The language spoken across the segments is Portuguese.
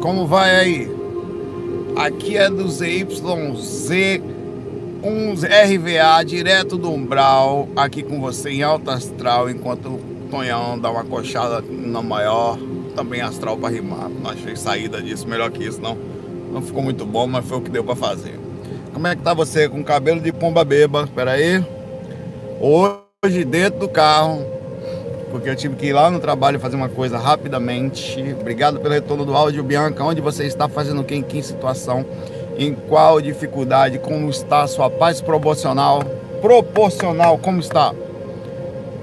Como vai aí? Aqui é do ZYZ1RVA, direto do Umbral, aqui com você em alta astral, enquanto o Tonhão dá uma coxada na maior, também astral para rimar. Não achei saída disso, melhor que isso não. Não ficou muito bom, mas foi o que deu para fazer. Como é que tá você com cabelo de pomba beba? Espera aí. Hoje dentro do carro, porque eu tive que ir lá no trabalho fazer uma coisa rapidamente. Obrigado pelo retorno do áudio, Bianca. Onde você está fazendo o que, em que situação, em qual dificuldade, como está a sua paz proporcional? Proporcional, como está?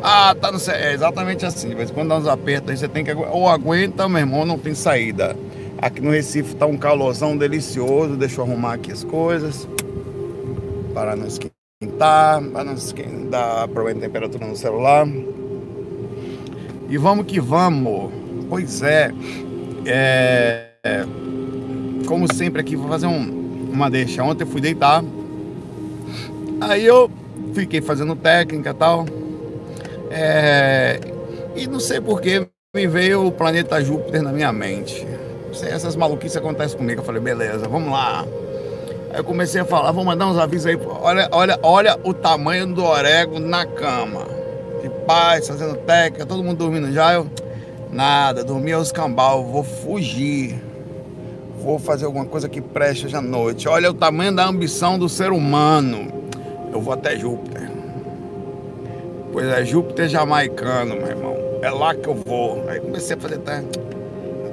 Ah, tá no É exatamente assim. Mas quando dá uns apertos aí, você tem que. Ou aguenta, meu irmão, não tem saída. Aqui no Recife tá um calorzão delicioso. Deixa eu arrumar aqui as coisas. Para não esquentar, para não esquentar, problema de temperatura no celular. E vamos que vamos. Pois é. é como sempre aqui, vou fazer um, uma deixa. Ontem eu fui deitar. Aí eu fiquei fazendo técnica e tal. É, e não sei porquê me veio o planeta Júpiter na minha mente. Essas maluquices acontecem comigo. Eu falei, beleza, vamos lá. Aí eu comecei a falar, vou mandar uns avisos aí. Olha, olha, olha o tamanho do orégano na cama de paz, fazendo técnica, todo mundo dormindo já. Eu, nada, dormi aos cambal, vou fugir. Vou fazer alguma coisa que preste hoje à noite. Olha o tamanho da ambição do ser humano. Eu vou até Júpiter. Pois é, Júpiter jamaicano, meu irmão. É lá que eu vou. Aí comecei a fazer técnica.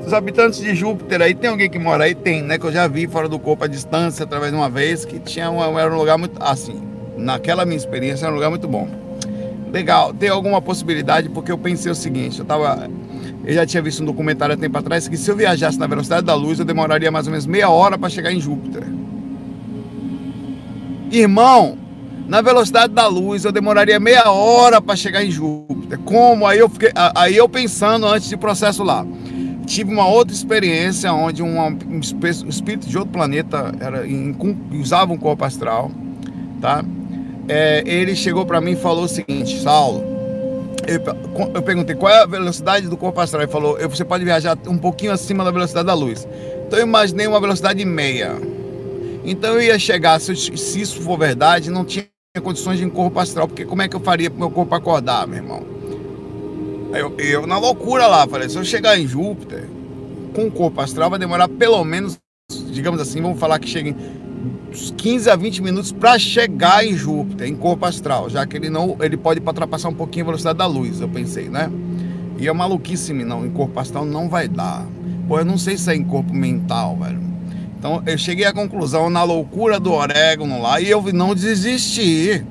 Os habitantes de Júpiter aí, tem alguém que mora aí? Tem, né? Que eu já vi fora do corpo a distância, através de uma vez, que tinha um, era um lugar muito. Assim, naquela minha experiência, era um lugar muito bom legal, tem alguma possibilidade, porque eu pensei o seguinte, eu tava. Eu já tinha visto um documentário há tempo atrás que se eu viajasse na velocidade da luz, eu demoraria mais ou menos meia hora para chegar em Júpiter. Irmão, na velocidade da luz eu demoraria meia hora para chegar em Júpiter. Como? Aí eu fiquei, aí eu pensando antes de processo lá. Tive uma outra experiência onde um, um espírito de outro planeta era, em, usava um corpo astral, tá? É, ele chegou para mim e falou o seguinte, Saulo, eu, eu, perguntei qual é a velocidade do corpo astral. Ele falou, você pode viajar um pouquinho acima da velocidade da luz. Então eu imaginei uma velocidade meia. Então eu ia chegar, se, se isso for verdade, não tinha condições de em corpo astral, porque como é que eu faria para meu corpo acordar, meu irmão? Eu, eu, na loucura lá, falei, se eu chegar em Júpiter, com o corpo astral vai demorar pelo menos, digamos assim, vamos falar que chegue 15 a 20 minutos para chegar em Júpiter, em corpo astral, já que ele não, ele pode ultrapassar um pouquinho a velocidade da luz, eu pensei, né? E é maluquice, não, em corpo astral não vai dar. Pô, eu não sei se é em corpo mental, velho. Então eu cheguei à conclusão na loucura do orégano lá e eu não desisti.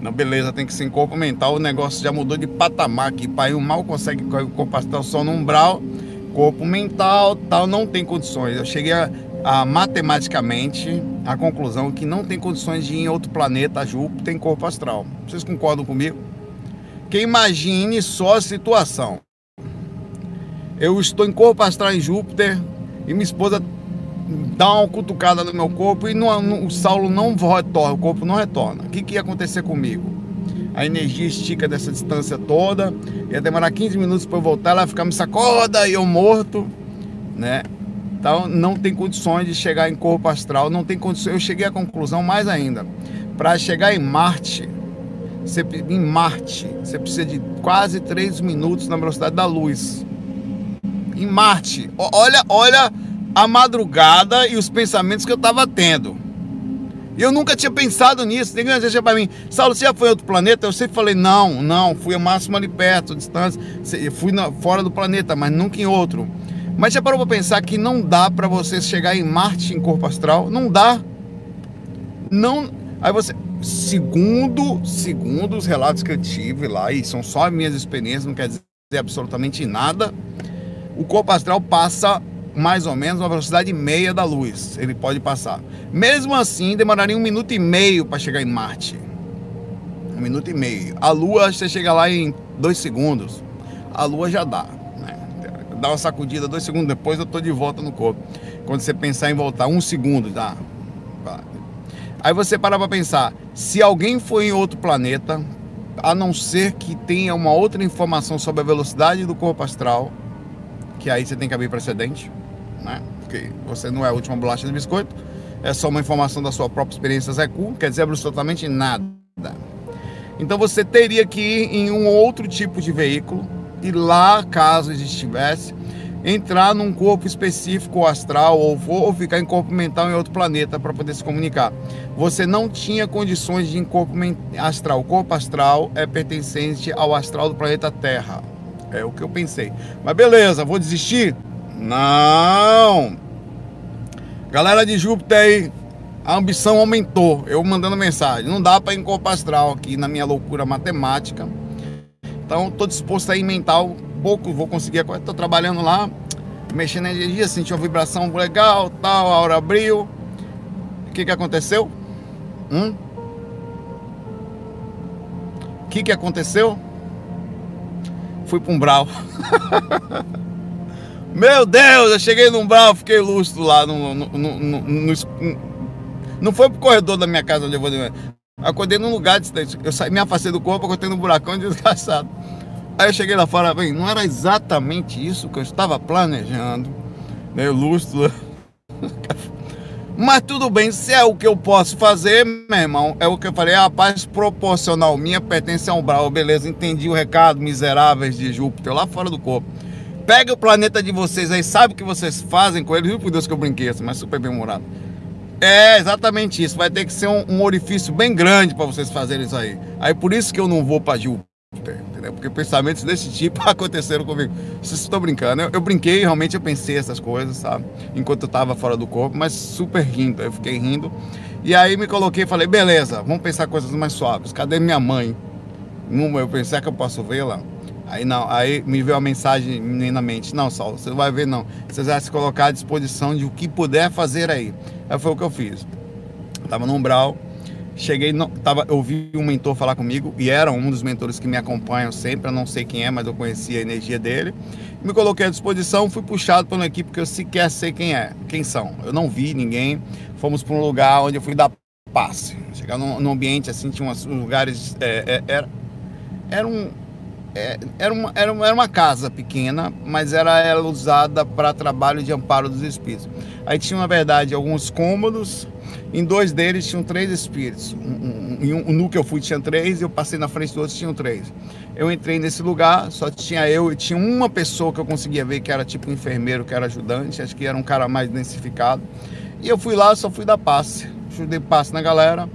Não, beleza, tem que ser em corpo mental, o negócio já mudou de patamar aqui. Pai, o mal consegue corpo astral só no umbral, corpo mental, tal, não tem condições. Eu cheguei a ah, matematicamente a conclusão que não tem condições de ir em outro planeta, Júpiter, em corpo astral. Vocês concordam comigo? Que imagine só a situação. Eu estou em corpo astral em Júpiter e minha esposa dá uma cutucada no meu corpo e no, o Saulo não retorna, o corpo não retorna. O que, que ia acontecer comigo? A energia estica dessa distância toda, ia demorar 15 minutos para eu voltar, ela ficar me sacoda e eu morto, né? Então não tem condições de chegar em corpo astral, não tem condições. Eu cheguei à conclusão mais ainda. Para chegar em Marte, você, em Marte, você precisa de quase 3 minutos na velocidade da luz. Em Marte, olha, olha a madrugada e os pensamentos que eu estava tendo. Eu nunca tinha pensado nisso. Ninguém dizia para mim, Saulo, você já foi em outro planeta? Eu sempre falei, não, não, fui ao máximo ali perto, distância, fui na, fora do planeta, mas nunca em outro. Mas já parou para pensar que não dá para você chegar em Marte em corpo astral? Não dá. Não. Aí você, segundo, segundo os relatos que eu tive lá, e são só minhas experiências, não quer dizer absolutamente nada, o corpo astral passa mais ou menos uma velocidade meia da luz. Ele pode passar. Mesmo assim, demoraria um minuto e meio para chegar em Marte. Um minuto e meio. A Lua, você chega lá em dois segundos. A Lua já dá dá uma sacudida, dois segundos depois eu tô de volta no corpo. Quando você pensar em voltar, um segundo, dá. Aí você para para pensar, se alguém foi em outro planeta, a não ser que tenha uma outra informação sobre a velocidade do corpo astral, que aí você tem que abrir precedente, né? Porque você não é a última bolacha de biscoito, é só uma informação da sua própria experiência Zé Cu, quer dizer absolutamente nada. Então você teria que ir em um outro tipo de veículo e lá, caso estivesse, entrar num corpo específico astral ou, ou ficar em corpo mental em outro planeta para poder se comunicar. Você não tinha condições de ir em corpo astral. O corpo astral é pertencente ao astral do planeta Terra. É o que eu pensei. Mas beleza, vou desistir? Não! Galera de Júpiter aí, a ambição aumentou. Eu mandando mensagem. Não dá para ir em corpo astral aqui na minha loucura matemática. Então, estou disposto a ir mental pouco vou conseguir. Estou trabalhando lá, mexendo na energia, senti uma vibração legal, tal, a hora abriu. O que, que aconteceu? Hum? O que, que aconteceu? Fui para um brau. Meu Deus, eu cheguei num brau, fiquei lustro lá no, no, no, no, Não foi pro corredor da minha casa onde eu vou. Acordei num lugar distante. Eu saí, me afastei do corpo, acordei num buracão desgraçado. Aí eu cheguei lá fora, bem, não era exatamente isso que eu estava planejando, meio lustro. Mas tudo bem, se é o que eu posso fazer, meu irmão, é o que eu falei, a paz proporcional minha pertence a um brau, beleza, entendi o recado, miseráveis de Júpiter, lá fora do corpo. Pega o planeta de vocês aí, sabe o que vocês fazem com ele, viu por Deus que eu brinquei assim, mas super bem humorado. É, exatamente isso, vai ter que ser um, um orifício bem grande para vocês fazerem isso aí. Aí por isso que eu não vou para Júpiter entendeu? Porque pensamentos desse tipo aconteceram comigo. Vocês estão brincando. Eu, eu, brinquei, realmente eu pensei essas coisas, sabe? Enquanto eu estava fora do corpo, mas super rindo. Eu fiquei rindo. E aí me coloquei e falei, beleza, vamos pensar coisas mais suaves. Cadê minha mãe? Eu pensei que eu posso vê-la. Aí não, aí me veio a mensagem na mente, não, Saulo, você não vai ver não. Você vai se colocar à disposição de o que puder fazer aí. Aí foi o que eu fiz. Eu tava no umbral, Cheguei, não, tava, ouvi um mentor falar comigo, e era um dos mentores que me acompanham sempre, eu não sei quem é, mas eu conhecia a energia dele. Me coloquei à disposição, fui puxado por uma equipe que eu sequer sei quem é, quem são. Eu não vi ninguém, fomos para um lugar onde eu fui dar passe. Chegar num, num ambiente assim, tinha uns lugares. É, é, era, era um. É, era, uma, era, uma, era uma casa pequena, mas era, era usada para trabalho de amparo dos espíritos. Aí tinha, na verdade, alguns cômodos, em dois deles tinham três espíritos. Em um, um, no que eu fui tinha três, e eu passei na frente do outro tinham três. Eu entrei nesse lugar, só tinha eu e tinha uma pessoa que eu conseguia ver que era tipo um enfermeiro, que era ajudante, acho que era um cara mais densificado. E eu fui lá, só fui dar passe. Dei passe na galera.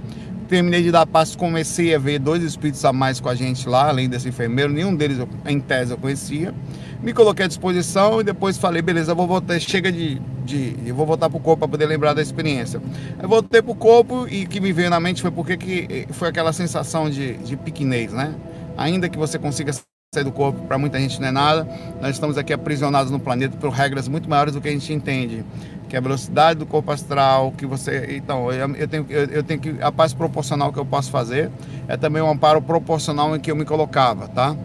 Terminei de dar passe, comecei a ver dois espíritos a mais com a gente lá, além desse enfermeiro. Nenhum deles, em tese, eu conhecia me coloquei à disposição e depois falei, beleza, vou voltar, chega de, de eu vou voltar pro corpo para poder lembrar da experiência. Eu voltei pro corpo e que me veio na mente foi porque que eh, foi aquela sensação de, de piquenês, né? Ainda que você consiga sair do corpo, para muita gente não é nada, nós estamos aqui aprisionados no planeta por regras muito maiores do que a gente entende, que é a velocidade do corpo astral, que você, então, eu, tenho, eu, eu tenho que, a paz proporcional que eu posso fazer, é também um amparo proporcional em que eu me colocava, tá?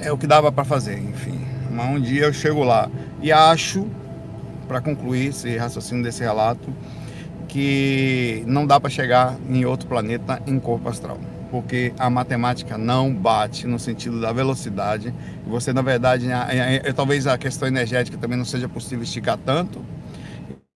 é o que dava para fazer, enfim. Mas um dia eu chego lá e acho, para concluir esse raciocínio desse relato, que não dá para chegar em outro planeta em corpo astral, porque a matemática não bate no sentido da velocidade. Você, na verdade, talvez a questão energética também não seja possível esticar tanto,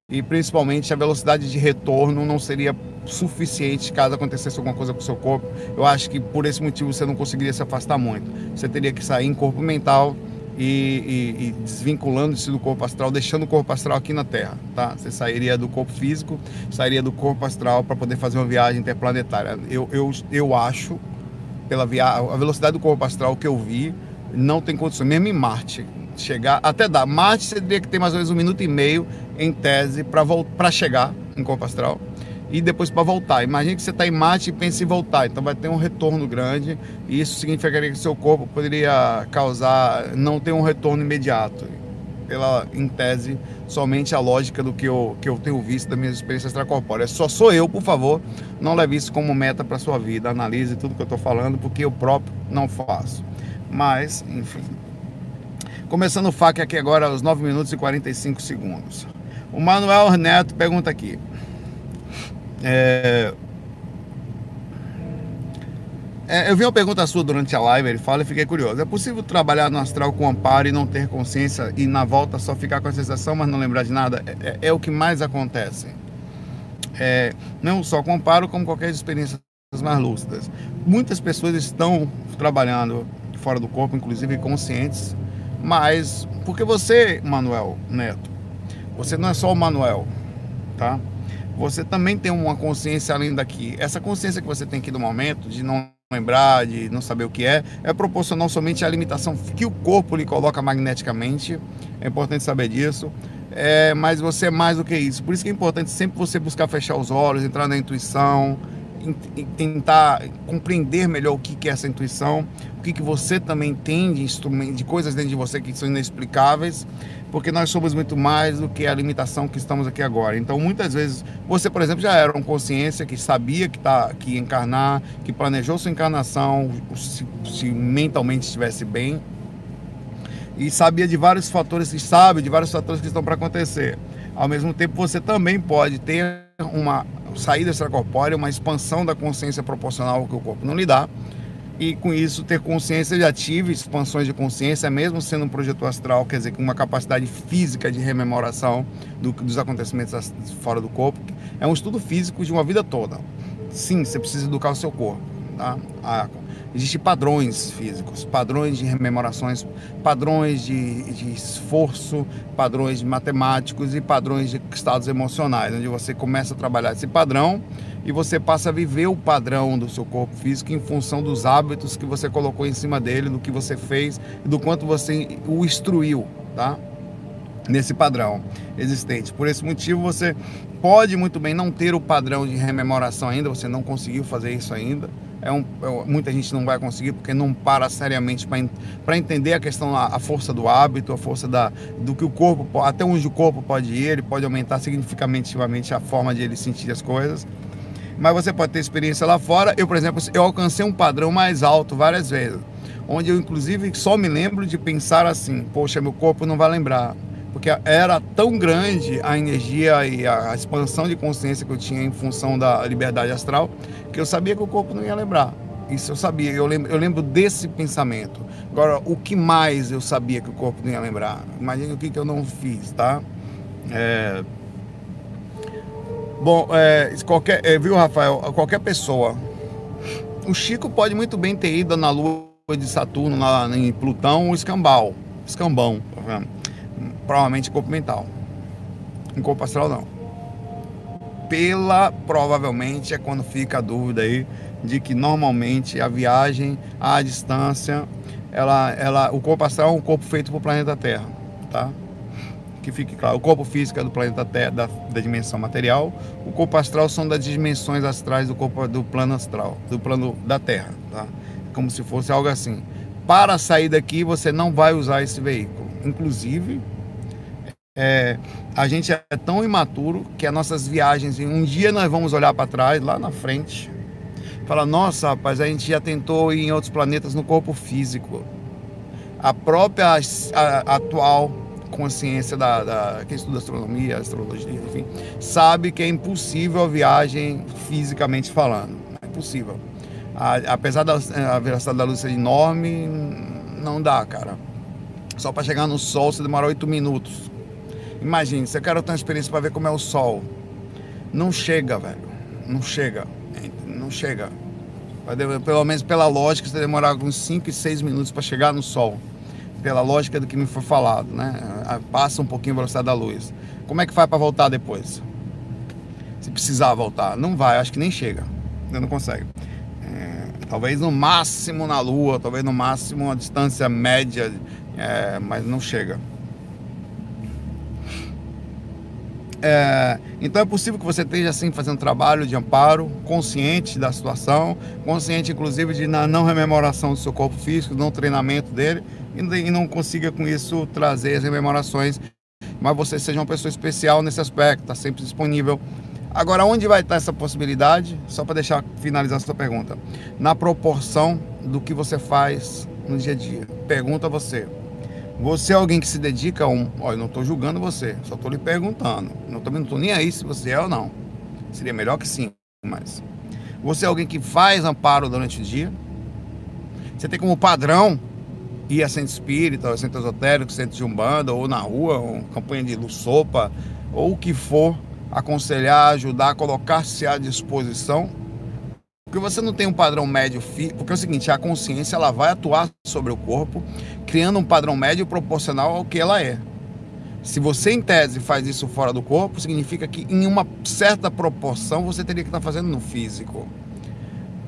e principalmente a velocidade de retorno não seria suficiente caso acontecesse alguma coisa com o seu corpo. Eu acho que por esse motivo você não conseguiria se afastar muito. Você teria que sair em corpo mental e, e, e desvinculando-se do corpo astral, deixando o corpo astral aqui na Terra, tá? Você sairia do corpo físico, sairia do corpo astral para poder fazer uma viagem interplanetária. Eu, eu, eu acho, pela via, a velocidade do corpo astral que eu vi, não tem condição, mesmo em Marte, chegar, até dá. Marte você teria que ter mais ou menos um minuto e meio, em tese, para chegar em corpo astral e depois para voltar. Imagine que você está em Marte e pensa em voltar, então vai ter um retorno grande e isso significaria que seu corpo poderia causar, não ter um retorno imediato. Pela, em tese, somente a lógica do que eu, que eu tenho visto das minhas experiências extracorpóreas. Só sou eu, por favor, não leve isso como meta para sua vida. Analise tudo que eu estou falando, porque eu próprio não faço. Mas, enfim. Começando o FAQ aqui agora aos 9 minutos e 45 segundos. O Manuel Neto pergunta aqui. É, É, eu vi uma pergunta sua durante a live, ele fala e fiquei curioso. É possível trabalhar no astral com amparo e não ter consciência e na volta só ficar com a sensação, mas não lembrar de nada? É, é, é o que mais acontece. É, não só com amparo, como qualquer experiência mais lúcidas. Muitas pessoas estão trabalhando fora do corpo, inclusive conscientes, mas porque você, Manuel Neto, você não é só o Manuel, tá? Você também tem uma consciência além daqui. Essa consciência que você tem aqui no momento de não lembrar, de não saber o que é, é proporcional somente à limitação que o corpo lhe coloca magneticamente. É importante saber disso. É, mas você é mais do que isso. Por isso que é importante sempre você buscar fechar os olhos, entrar na intuição, tentar compreender melhor o que é essa intuição, o que, que você também tem de, de coisas dentro de você que são inexplicáveis, porque nós somos muito mais do que a limitação que estamos aqui agora. Então, muitas vezes, você, por exemplo, já era uma consciência que sabia que, tá, que ia encarnar, que planejou sua encarnação, se, se mentalmente estivesse bem, e sabia de vários fatores, e sabe de vários fatores que estão para acontecer. Ao mesmo tempo, você também pode ter uma saída extracorpórea, uma expansão da consciência proporcional ao que o corpo não lhe dá. E com isso, ter consciência, já tive expansões de consciência, mesmo sendo um projeto astral, quer dizer, com uma capacidade física de rememoração do, dos acontecimentos fora do corpo. É um estudo físico de uma vida toda. Sim, você precisa educar o seu corpo. Tá? A, Existem padrões físicos, padrões de rememorações, padrões de, de esforço, padrões matemáticos e padrões de estados emocionais, onde você começa a trabalhar esse padrão e você passa a viver o padrão do seu corpo físico em função dos hábitos que você colocou em cima dele, do que você fez e do quanto você o instruiu, tá? Nesse padrão existente. Por esse motivo, você pode muito bem não ter o padrão de rememoração ainda, você não conseguiu fazer isso ainda é um, é, muita gente não vai conseguir porque não para seriamente para entender a questão, a, a, força do hábito, a força da, do que o corpo, até onde o corpo pode ir, ele pode aumentar significativamente a forma de ele sentir as coisas. Mas você pode ter experiência lá fora. Eu, por exemplo, eu alcancei um padrão mais alto várias vezes, onde eu, inclusive, só me lembro de pensar assim: poxa, meu corpo não vai lembrar porque era tão grande a energia e a expansão de consciência que eu tinha em função da liberdade astral, que eu sabia que o corpo não ia lembrar. Isso eu sabia, eu lembro, eu lembro desse pensamento. Agora, o que mais eu sabia que o corpo não ia lembrar? Imagina o que, que eu não fiz, tá? É... Bom, é, qualquer, é, viu, Rafael? Qualquer pessoa. O Chico pode muito bem ter ido na lua de Saturno, lá em Plutão, o escambau. Escambão, tá vendo? Provavelmente corpo mental. Em corpo astral não. Pela provavelmente é quando fica a dúvida aí de que normalmente a viagem à distância, ela, ela, o corpo astral é um corpo feito para o planeta Terra, tá? Que fique claro, o corpo físico é do planeta Terra, da, da dimensão material, o corpo astral são das dimensões astrais do corpo do plano astral, do plano da Terra, tá? Como se fosse algo assim. Para sair daqui, você não vai usar esse veículo. Inclusive, é, a gente é tão imaturo que as nossas viagens, um dia nós vamos olhar para trás, lá na frente, falar: nossa, rapaz, a gente já tentou ir em outros planetas no corpo físico. A própria a, atual consciência da, da estuda astronomia, astrologia, enfim, sabe que é impossível a viagem fisicamente falando. É impossível. A, apesar da a velocidade da luz ser enorme, não dá, cara. Só para chegar no Sol você demora oito minutos. Imagine, você quer ter uma experiência para ver como é o sol. Não chega, velho. Não chega. Não chega. Pelo menos pela lógica, você demorar uns 5 e 6 minutos para chegar no sol. Pela lógica do que me foi falado, né? Passa um pouquinho a velocidade da luz. Como é que faz para voltar depois? Se precisar voltar. Não vai, acho que nem chega. Não consegue. É, talvez no máximo na Lua, talvez no máximo uma distância média, é, mas não chega. É, então é possível que você esteja assim fazendo trabalho de amparo, consciente da situação, consciente inclusive de na não rememoração do seu corpo físico, não treinamento dele, e não consiga com isso trazer as rememorações, mas você seja uma pessoa especial nesse aspecto, está sempre disponível. Agora, onde vai estar essa possibilidade? Só para deixar finalizar sua pergunta. Na proporção do que você faz no dia a dia. Pergunta a você. Você é alguém que se dedica a um. Olha, não estou julgando você, só estou lhe perguntando. Não estou nem aí se você é ou não. Seria melhor que sim, mas. Você é alguém que faz amparo durante o dia? Você tem como padrão ir a centro espírita, centro esotérico, centro de umbanda, ou na rua, ou campanha de luz sopa, ou o que for, aconselhar, ajudar, colocar-se à disposição. Porque você não tem um padrão médio, porque é o seguinte, a consciência ela vai atuar sobre o corpo, criando um padrão médio proporcional ao que ela é. Se você, em tese, faz isso fora do corpo, significa que em uma certa proporção você teria que estar fazendo no físico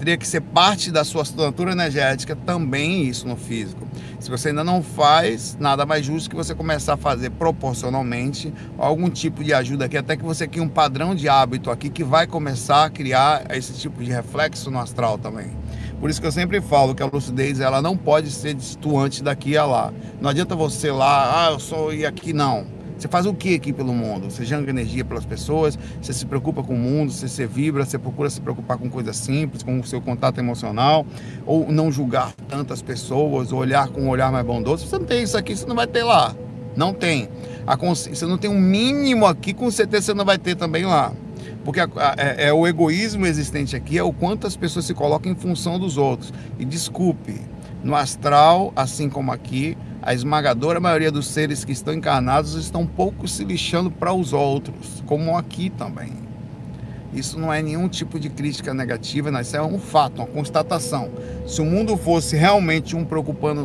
teria que ser parte da sua estrutura energética também isso no físico. Se você ainda não faz, nada mais justo que você começar a fazer proporcionalmente algum tipo de ajuda aqui, até que você crie um padrão de hábito aqui que vai começar a criar esse tipo de reflexo no astral também. Por isso que eu sempre falo que a lucidez ela não pode ser distuante daqui a lá. Não adianta você lá, ah, eu sou ir aqui não. Você faz o que aqui pelo mundo? Você joga energia pelas pessoas, você se preocupa com o mundo, você, se vibra, você procura se preocupar com coisas simples, com o seu contato emocional, ou não julgar tantas pessoas, ou olhar com um olhar mais bondoso. Você não tem isso aqui, você não vai ter lá. Não tem. A Você não tem um mínimo aqui, com certeza você não vai ter também lá. Porque a, a, é, é o egoísmo existente aqui, é o quanto as pessoas se colocam em função dos outros. E desculpe, no astral, assim como aqui, a esmagadora maioria dos seres que estão encarnados estão pouco se lixando para os outros, como aqui também. Isso não é nenhum tipo de crítica negativa, não, isso é um fato, uma constatação. Se o mundo fosse realmente um preocupando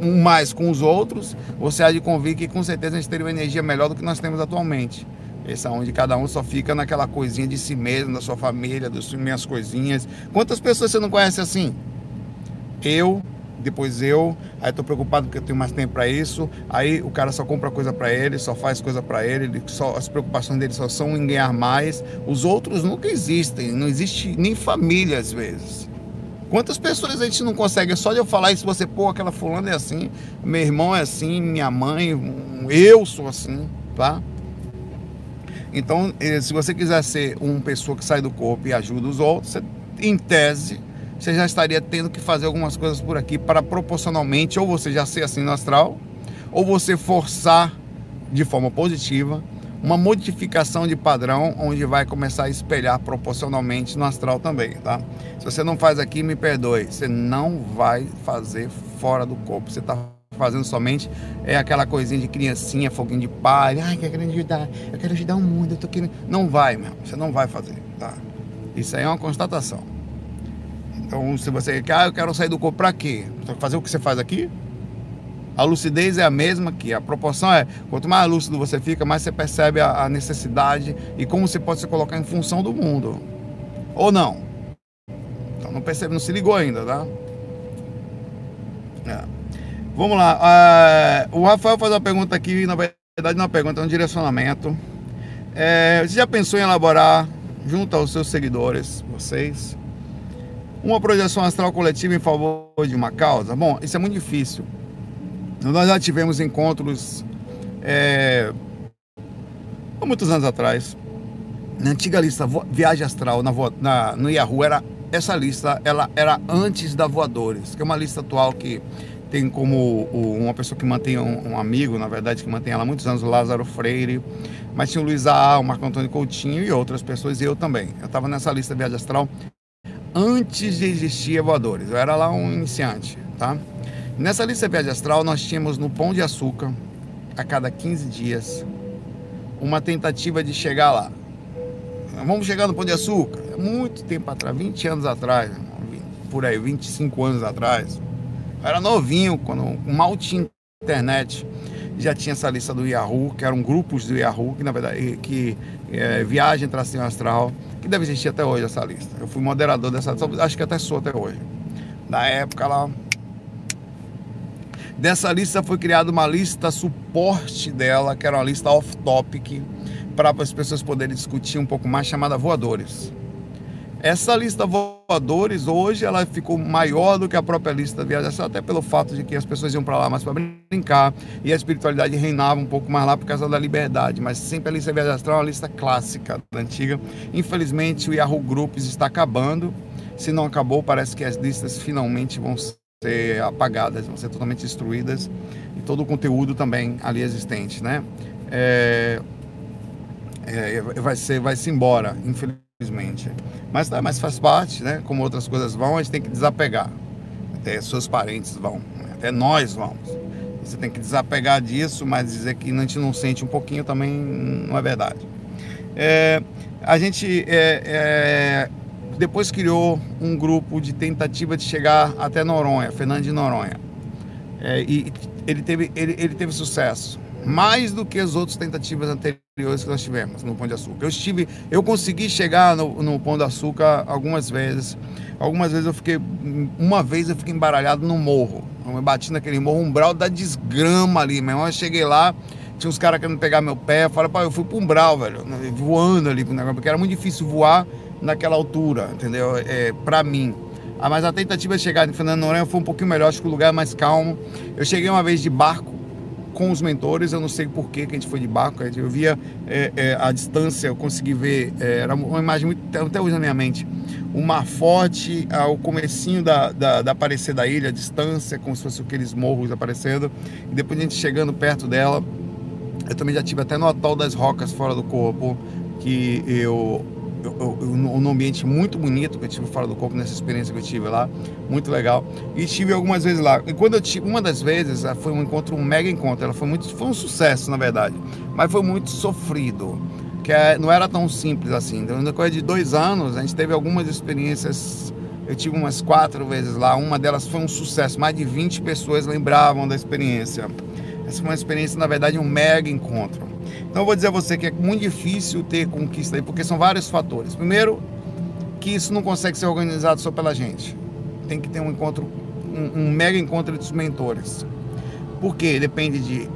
um mais com os outros, você há de convir que com certeza a gente teria uma energia melhor do que nós temos atualmente. Esse é onde cada um só fica naquela coisinha de si mesmo, da sua família, das minhas coisinhas. Quantas pessoas você não conhece assim? Eu, depois eu, aí tô preocupado porque eu tenho mais tempo para isso. Aí o cara só compra coisa para ele, só faz coisa para ele, só, as preocupações dele só são em ganhar mais. Os outros nunca existem, não existe nem família às vezes. Quantas pessoas a gente não consegue? Só de eu falar isso, você, pô, aquela fulana é assim, meu irmão é assim, minha mãe, eu sou assim, tá? Então, eh, se você quiser ser uma pessoa que sai do corpo e ajuda os outros, você, em tese, você já estaria tendo que fazer algumas coisas por aqui para proporcionalmente, ou você já ser assim no astral, ou você forçar de forma positiva uma modificação de padrão onde vai começar a espelhar proporcionalmente no astral também, tá? Se você não faz aqui, me perdoe, você não vai fazer fora do corpo, você está fazendo somente é aquela coisinha de criancinha, foguinho de palha, ai, quero ajudar, eu quero ajudar o mundo, eu tô querendo... Não vai, meu, você não vai fazer, tá? Isso aí é uma constatação. Então, se você quer, ah, eu quero sair do corpo para quê? Fazer o que você faz aqui? A lucidez é a mesma que a proporção é quanto mais lúcido você fica, mais você percebe a, a necessidade e como você pode se colocar em função do mundo. Ou não? Então não percebe, não se ligou ainda, tá? É. Vamos lá. Uh, o Rafael faz uma pergunta aqui, na verdade não é uma pergunta, é um direcionamento. É, você já pensou em elaborar junto aos seus seguidores, vocês, uma projeção astral coletiva em favor de uma causa? Bom, isso é muito difícil. Nós já tivemos encontros é, há muitos anos atrás. Na antiga lista Viagem Astral na, na, no Yahoo era essa lista ela era antes da Voadores, que é uma lista atual que tem como uma pessoa que mantém um, amigo, na verdade, que mantém ela há muitos anos, o Lázaro Freire, mas tinha o Luiz A, o Marco Antônio Coutinho e outras pessoas, e eu também. Eu estava nessa lista Viagem Astral antes de existir voadores. Eu era lá um iniciante, tá? Nessa lista viagem astral nós tínhamos no Pão de Açúcar, a cada 15 dias, uma tentativa de chegar lá. Vamos chegar no Pão de Açúcar? É muito tempo atrás, 20 anos atrás, por aí, 25 anos atrás. Eu era novinho, quando mal tinha internet já tinha essa lista do Yahoo, que eram grupos do Yahoo, que na verdade que é, viagem tracinho astral, que deve existir até hoje essa lista. Eu fui moderador dessa lista, acho que até sou até hoje. Na época lá. Dessa lista foi criada uma lista suporte dela, que era uma lista off-topic, para as pessoas poderem discutir um pouco mais, chamada Voadores. Essa lista voadores hoje ela ficou maior do que a própria lista viajantes, até pelo fato de que as pessoas iam para lá mais para brincar e a espiritualidade reinava um pouco mais lá por causa da liberdade. Mas sempre a lista viajantes é uma lista clássica antiga. Infelizmente o Yahoo Groups está acabando. Se não acabou, parece que as listas finalmente vão ser apagadas, vão ser totalmente destruídas e todo o conteúdo também ali existente, né? É, é, vai ser vai se embora, infelizmente infelizmente. Mas, tá, mas faz parte, né? Como outras coisas vão, a gente tem que desapegar. até seus parentes vão, até nós vamos. Você tem que desapegar disso, mas dizer que a gente não sente um pouquinho também não é verdade. É, a gente é, é, depois criou um grupo de tentativa de chegar até Noronha, Fernando de Noronha. É, e ele teve, ele, ele teve sucesso mais do que as outras tentativas anteriores que nós tivemos no Pão de Açúcar. Eu estive, eu consegui chegar no, no Pão de Açúcar algumas vezes. Algumas vezes eu fiquei, uma vez eu fiquei embaralhado no morro. Eu bati naquele morro, umbral da desgrama ali, meu irmão. Eu cheguei lá, tinha uns caras querendo pegar meu pé. Eu falei, pá, eu fui pro umbral, velho, voando ali pro negócio, porque era muito difícil voar naquela altura, entendeu? É, pra mim. Ah, mas a tentativa de chegar em Fernando Noronha foi um pouquinho melhor, acho que o lugar é mais calmo. Eu cheguei uma vez de barco, com os mentores, eu não sei por que a gente foi de barco, eu via é, é, a distância, eu consegui ver, é, era uma imagem muito, até hoje na minha mente, o mar forte, o comecinho da, da, da aparecer da ilha, a distância, como se fossem aqueles morros aparecendo, e depois a gente chegando perto dela, eu também já tive até no atol das rocas fora do corpo, que eu eu, eu, um ambiente muito bonito que eu tive fora do corpo nessa experiência que eu tive lá, muito legal. E tive algumas vezes lá. E quando eu tive, uma das vezes foi um encontro, um mega encontro. Ela foi muito, foi um sucesso na verdade, mas foi muito sofrido, que é, não era tão simples assim. Então, na coisa de dois anos, a gente teve algumas experiências. Eu tive umas quatro vezes lá. Uma delas foi um sucesso. Mais de 20 pessoas lembravam da experiência. Essa foi uma experiência, na verdade, um mega encontro. Então vou dizer a você que é muito difícil ter conquista aí, porque são vários fatores. Primeiro, que isso não consegue ser organizado só pela gente. Tem que ter um encontro, um, um mega encontro dos mentores. Porque depende de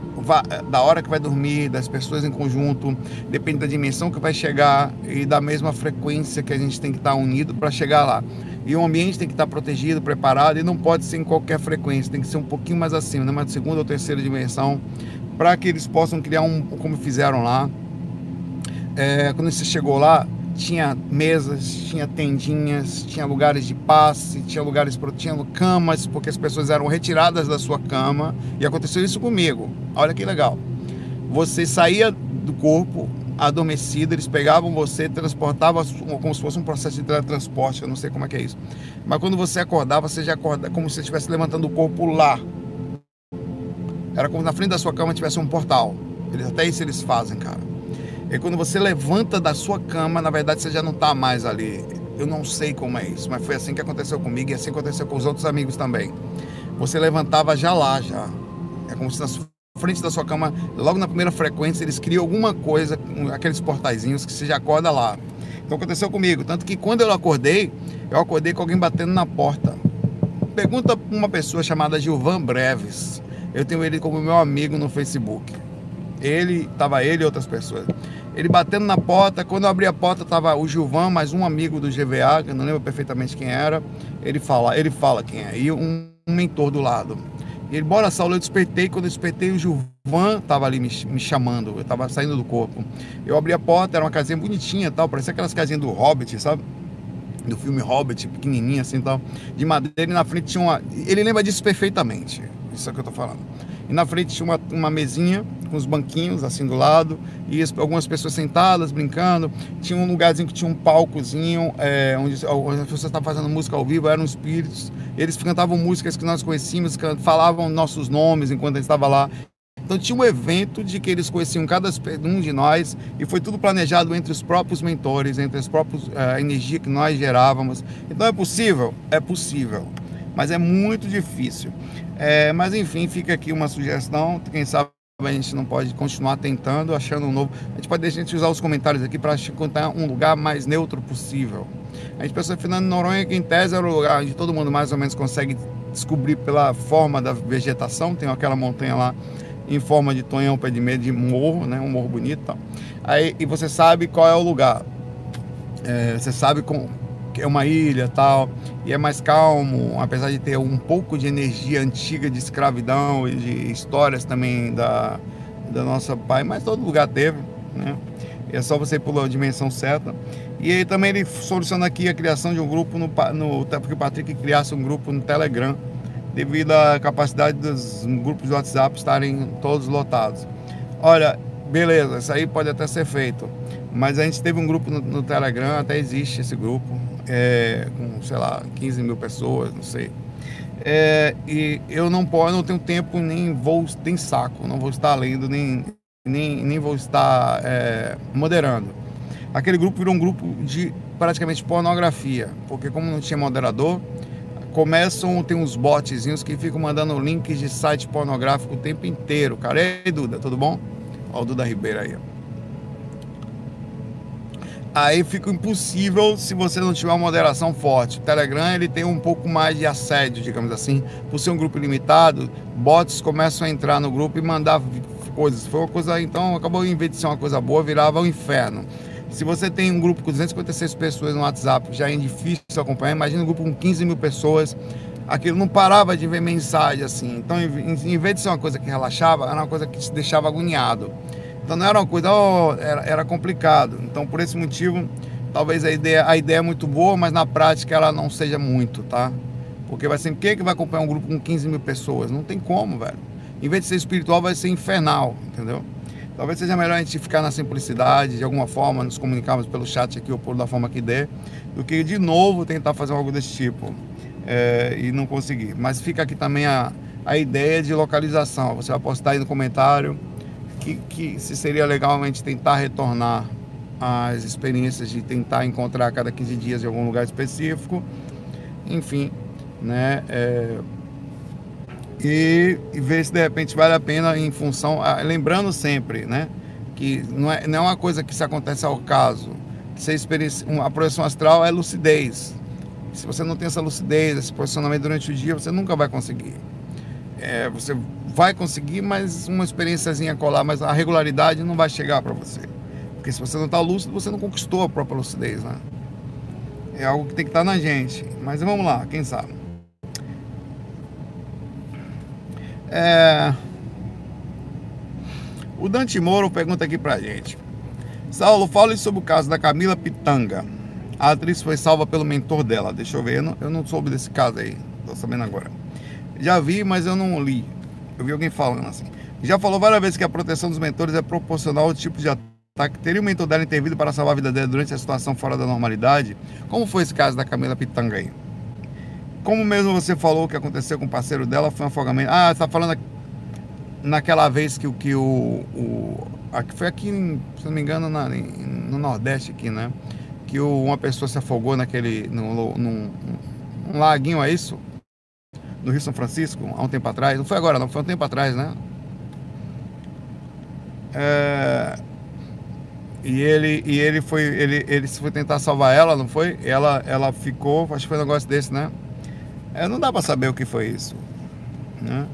da hora que vai dormir, das pessoas em conjunto, depende da dimensão que vai chegar e da mesma frequência que a gente tem que estar unido para chegar lá. E o ambiente tem que estar protegido, preparado e não pode ser em qualquer frequência, tem que ser um pouquinho mais acima, numa né? segunda ou terceira dimensão, para que eles possam criar um, como fizeram lá. É, quando você chegou lá, tinha mesas, tinha tendinhas, tinha lugares de passe, tinha lugares tinha camas, porque as pessoas eram retiradas da sua cama. E aconteceu isso comigo. Olha que legal. Você saía do corpo adormecido, eles pegavam você, transportavam como se fosse um processo de teletransporte, eu não sei como é que é isso. Mas quando você acordava, você já acorda como se estivesse levantando o corpo lá, era como na frente da sua cama tivesse um portal. Eles, até isso eles fazem, cara. E quando você levanta da sua cama, na verdade você já não está mais ali. Eu não sei como é isso, mas foi assim que aconteceu comigo e assim aconteceu com os outros amigos também. Você levantava já lá, já. É como se na frente da sua cama, logo na primeira frequência, eles criam alguma coisa, aqueles portaizinhos que você já acorda lá. Então aconteceu comigo. Tanto que quando eu acordei, eu acordei com alguém batendo na porta. Pergunta para uma pessoa chamada Gilvan Breves. Eu tenho ele como meu amigo no Facebook. Ele, tava ele e outras pessoas. Ele batendo na porta, quando eu abri a porta tava o Gilvan, mais um amigo do GVA, que eu não lembro perfeitamente quem era. Ele fala, ele fala quem é, e um, um mentor do lado. E ele, bora Saulo, eu despertei, quando eu despertei o Gilvan tava ali me, me chamando, eu tava saindo do corpo. Eu abri a porta, era uma casinha bonitinha tal, parecia aquelas casinhas do Hobbit, sabe? do filme Hobbit, pequenininha assim tal, de madeira, e na frente tinha uma. Ele lembra disso perfeitamente. Isso é que eu tô falando. E na frente tinha uma, uma mesinha com os banquinhos assim do lado e algumas pessoas sentadas brincando. Tinha um lugarzinho que tinha um palcozinho é, onde as pessoas estavam fazendo música ao vivo, eram espíritos. Eles cantavam músicas que nós conhecíamos, falavam nossos nomes enquanto a gente estava lá. Então tinha um evento de que eles conheciam cada um de nós e foi tudo planejado entre os próprios mentores, entre as próprias uh, eh, energia que nós gerávamos. Então é possível? É possível, mas é muito difícil. É, mas enfim, fica aqui uma sugestão. Quem sabe a gente não pode continuar tentando, achando um novo. A gente pode deixar de usar os comentários aqui para encontrar um lugar mais neutro possível. A gente pensou em Fernando Noronha, que em tese era o lugar onde todo mundo mais ou menos consegue descobrir pela forma da vegetação. Tem aquela montanha lá em forma de tonhão, pé de meio, de morro, né? Um morro bonito. Tal. Aí, e você sabe qual é o lugar. É, você sabe com, é uma ilha tal, e é mais calmo, apesar de ter um pouco de energia antiga de escravidão e de histórias também da, da nossa pai, mas todo lugar teve, né? É só você pular a dimensão certa. E aí também ele soluciona aqui a criação de um grupo no, no porque o Patrick criasse um grupo no Telegram, devido à capacidade dos grupos de WhatsApp estarem todos lotados. Olha, beleza, isso aí pode até ser feito. Mas a gente teve um grupo no, no Telegram, até existe esse grupo, é, com, sei lá, 15 mil pessoas, não sei. É, e eu não posso, não tenho tempo, nem vou, tem saco, não vou estar lendo, nem, nem, nem vou estar é, moderando. Aquele grupo virou um grupo de praticamente pornografia, porque como não tinha moderador, começam, tem uns botzinhos que ficam mandando links de site pornográfico o tempo inteiro, cara. Aí, Duda, tudo bom? Ó, o Duda Ribeiro aí, ó. Aí fica impossível se você não tiver uma moderação forte. O Telegram ele tem um pouco mais de assédio, digamos assim. Por ser um grupo limitado, bots começam a entrar no grupo e mandar coisas. Foi uma coisa, então acabou em vez de ser uma coisa boa, virava um inferno. Se você tem um grupo com 256 pessoas no WhatsApp, já é difícil acompanhar. Imagina um grupo com 15 mil pessoas. Aquilo não parava de ver mensagem assim. Então, em, vez de ser uma coisa que relaxava, era uma coisa que te deixava agoniado. Então, não era uma coisa, oh, era, era complicado. Então, por esse motivo, talvez a ideia, a ideia é muito boa, mas na prática ela não seja muito, tá? Porque vai ser, quem é que vai acompanhar um grupo com 15 mil pessoas? Não tem como, velho. Em vez de ser espiritual, vai ser infernal, entendeu? Talvez seja melhor a gente ficar na simplicidade, de alguma forma, nos comunicarmos pelo chat aqui ou por da forma que der, do que de novo tentar fazer algo desse tipo é, e não conseguir. Mas fica aqui também a, a ideia de localização. Você vai postar aí no comentário que, que se seria legal a gente tentar retornar as experiências de tentar encontrar a cada 15 dias em algum lugar específico. Enfim, né? É, e, e ver se de repente vale a pena em função, lembrando sempre, né, que não é, não é uma coisa que se acontece ao caso. Você a projeção astral é lucidez. Se você não tem essa lucidez, esse posicionamento durante o dia, você nunca vai conseguir. É, você vai conseguir, mas uma experiênciazinha colar, mas a regularidade não vai chegar para você. Porque se você não está lúcido, você não conquistou a própria lucidez, né? É algo que tem que estar tá na gente. Mas vamos lá, quem sabe. É... O Dante Moro pergunta aqui pra gente. Saulo, fale sobre o caso da Camila Pitanga. A atriz foi salva pelo mentor dela. Deixa eu ver, eu não, eu não soube desse caso aí. Tô sabendo agora. Já vi, mas eu não li. Eu vi alguém falando assim. Já falou várias vezes que a proteção dos mentores é proporcional ao tipo de ataque. Teria o mentor dela intervido para salvar a vida dela durante a situação fora da normalidade? Como foi esse caso da Camila Pitanga aí? como mesmo você falou que aconteceu com o parceiro dela, foi um afogamento. Ah, você tá falando naquela vez que, que o. o aqui, foi aqui, se não me engano, na, no Nordeste aqui, né? Que o, uma pessoa se afogou naquele. Num, num, num laguinho, é isso? No Rio São Francisco, há um tempo atrás. Não foi agora, não, foi um tempo atrás, né? É, e ele, e ele foi, ele, ele foi tentar salvar ela, não foi? Ela, ela ficou, acho que foi um negócio desse, né? É, não dá para saber o que foi isso. Né?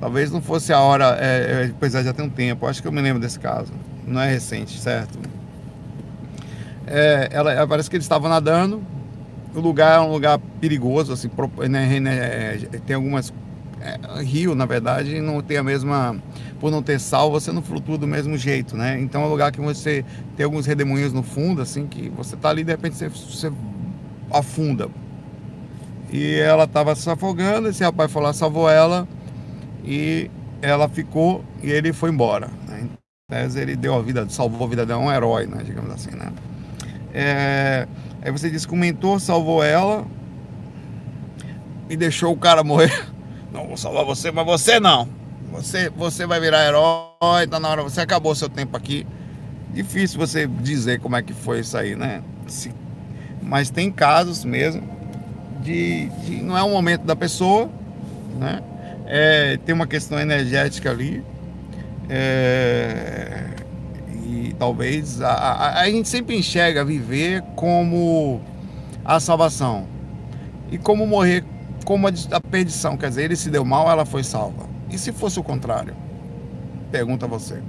Talvez não fosse a hora, é, é, pois é, já tem um tempo, acho que eu me lembro desse caso. Não é recente, certo? É, ela, parece que eles estavam nadando. O lugar é um lugar perigoso, assim, né, né, é, tem algumas. É, rio, na verdade, não tem a mesma. Por não ter sal, você não flutua do mesmo jeito, né? Então é um lugar que você tem alguns redemoinhos no fundo, assim, que você tá ali de repente você, você afunda e ela estava se afogando, esse rapaz foi lá, salvou ela e ela ficou e ele foi embora. Né? Tese, ele deu a vida, salvou a vida dela, um herói, né? digamos assim. Né? É... Aí você disse que o mentor salvou ela e deixou o cara morrer. Não, vou salvar você, mas você não. Você, você vai virar herói, tá na hora, você acabou seu tempo aqui. Difícil você dizer como é que foi isso aí, né? Se... Mas tem casos mesmo de, de, não é um momento da pessoa, né? É, tem uma questão energética ali. É, e talvez a, a, a, gente sempre enxerga viver como a salvação e como morrer como a, a perdição. Quer dizer, ele se deu mal, ela foi salva. E se fosse o contrário? Pergunta você.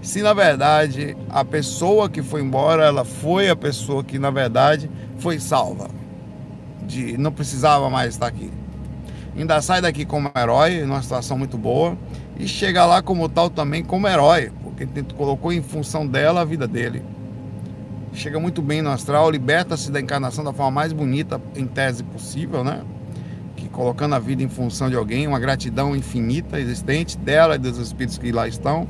Se na verdade a pessoa que foi embora, ela foi a pessoa que na verdade foi salva de não precisava mais estar aqui. Ainda sai daqui como herói, numa situação muito boa, e chega lá como tal também como herói, porque colocou em função dela a vida dele. Chega muito bem no astral, liberta-se da encarnação da forma mais bonita, em tese possível, né? Que colocando a vida em função de alguém, uma gratidão infinita existente dela e dos espíritos que lá estão.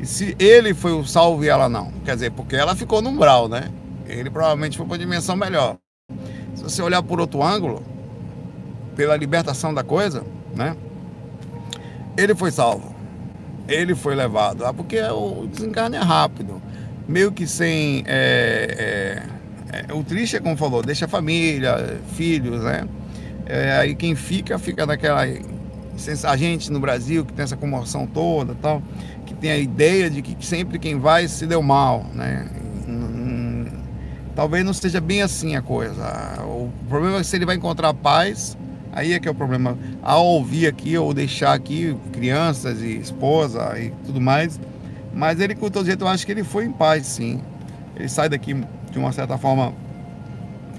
E se ele foi o salvo e ela não? Quer dizer, porque ela ficou no umbral, né? Ele provavelmente foi para uma dimensão melhor. Se você olhar por outro ângulo, pela libertação da coisa, né? Ele foi salvo. Ele foi levado. Ah, porque o desencarne é rápido. Meio que sem. É, é, é, o triste é como falou, deixa família, filhos, né? É, aí quem fica, fica naquela. A gente no Brasil que tem essa comoção toda tal, que tem a ideia de que sempre quem vai se deu mal, né? Talvez não seja bem assim a coisa. O problema é se ele vai encontrar paz, aí é que é o problema. Ao ouvir aqui ou deixar aqui crianças e esposa e tudo mais, mas ele, com todo jeito, eu acho que ele foi em paz, sim. Ele sai daqui de uma certa forma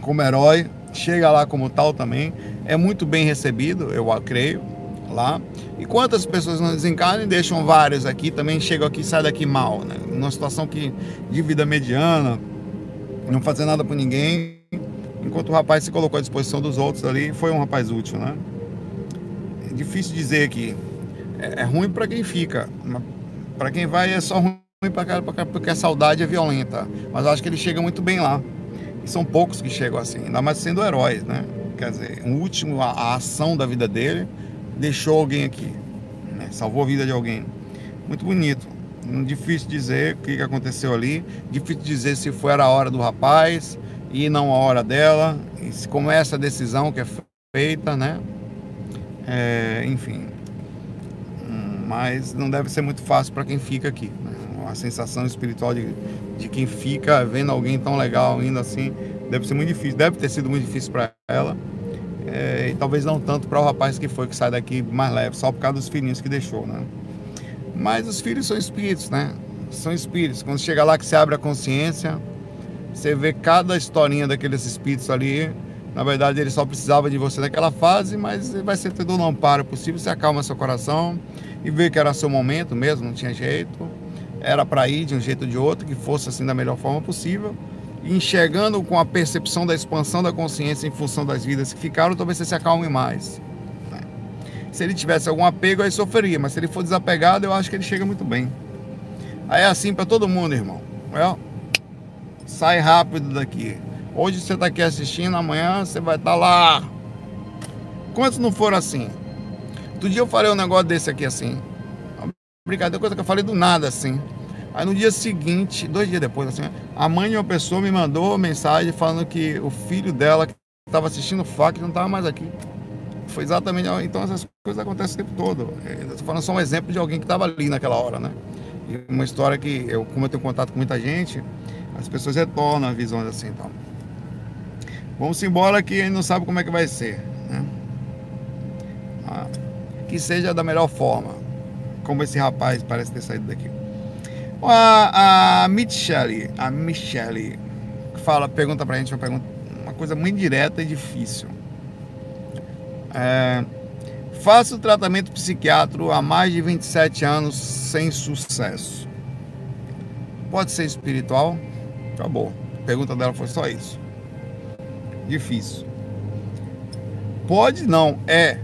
como herói, chega lá como tal também, é muito bem recebido, eu creio, lá. E quantas pessoas não desencarnam e deixam vários aqui, também chegam aqui e saem daqui mal, né? Numa situação que, de vida mediana, não fazer nada por ninguém, enquanto o rapaz se colocou à disposição dos outros ali, foi um rapaz útil, né? É difícil dizer aqui. É, é ruim para quem fica, para quem vai é só ruim pra, porque a saudade é violenta. Mas acho que ele chega muito bem lá. E são poucos que chegam assim, ainda mais sendo heróis, né? Quer dizer, o último, a, a ação da vida dele deixou alguém aqui, né? salvou a vida de alguém. Muito bonito. Difícil dizer o que aconteceu ali, difícil dizer se foi a hora do rapaz e não a hora dela, se, como é essa decisão que é feita, né? É, enfim, mas não deve ser muito fácil para quem fica aqui. Né? A sensação espiritual de, de quem fica vendo alguém tão legal ainda assim deve ser muito difícil, deve ter sido muito difícil para ela. É, e talvez não tanto para o rapaz que foi que sai daqui mais leve, só por causa dos filhinhos que deixou, né? Mas os filhos são espíritos, né? São espíritos. Quando chega lá que você abre a consciência, você vê cada historinha daqueles espíritos ali. Na verdade, ele só precisava de você naquela fase, mas vai ser todo um amparo possível. Você acalma seu coração e vê que era seu momento mesmo, não tinha jeito. Era para ir de um jeito ou de outro, que fosse assim da melhor forma possível. E enxergando com a percepção da expansão da consciência em função das vidas que ficaram, talvez você se acalme mais. Se ele tivesse algum apego, aí sofreria, mas se ele for desapegado, eu acho que ele chega muito bem. Aí é assim para todo mundo, irmão. É, sai rápido daqui. Hoje você está aqui assistindo, amanhã você vai estar tá lá. Quantos não foram assim? Outro dia eu falei um negócio desse aqui assim. Brincadeira, coisa que eu falei do nada assim. Aí no dia seguinte, dois dias depois, assim, a mãe de uma pessoa me mandou mensagem falando que o filho dela que estava assistindo o FAC não estava mais aqui. Foi exatamente. Então essas coisas acontecem o tempo todo. Estou é, falando só um exemplo de alguém que estava ali naquela hora, né? E uma história que, eu, como eu tenho contato com muita gente, as pessoas retornam visões assim então. Vamos embora que a gente não sabe como é que vai ser. Né? Ah, que seja da melhor forma. Como esse rapaz parece ter saído daqui. A, a Michelle, a Michelle, fala, pergunta pra gente uma, pergunta, uma coisa muito direta e difícil. É, faço tratamento psiquiátrico há mais de 27 anos sem sucesso. Pode ser espiritual? Acabou. A pergunta dela foi só isso. Difícil. Pode não, é.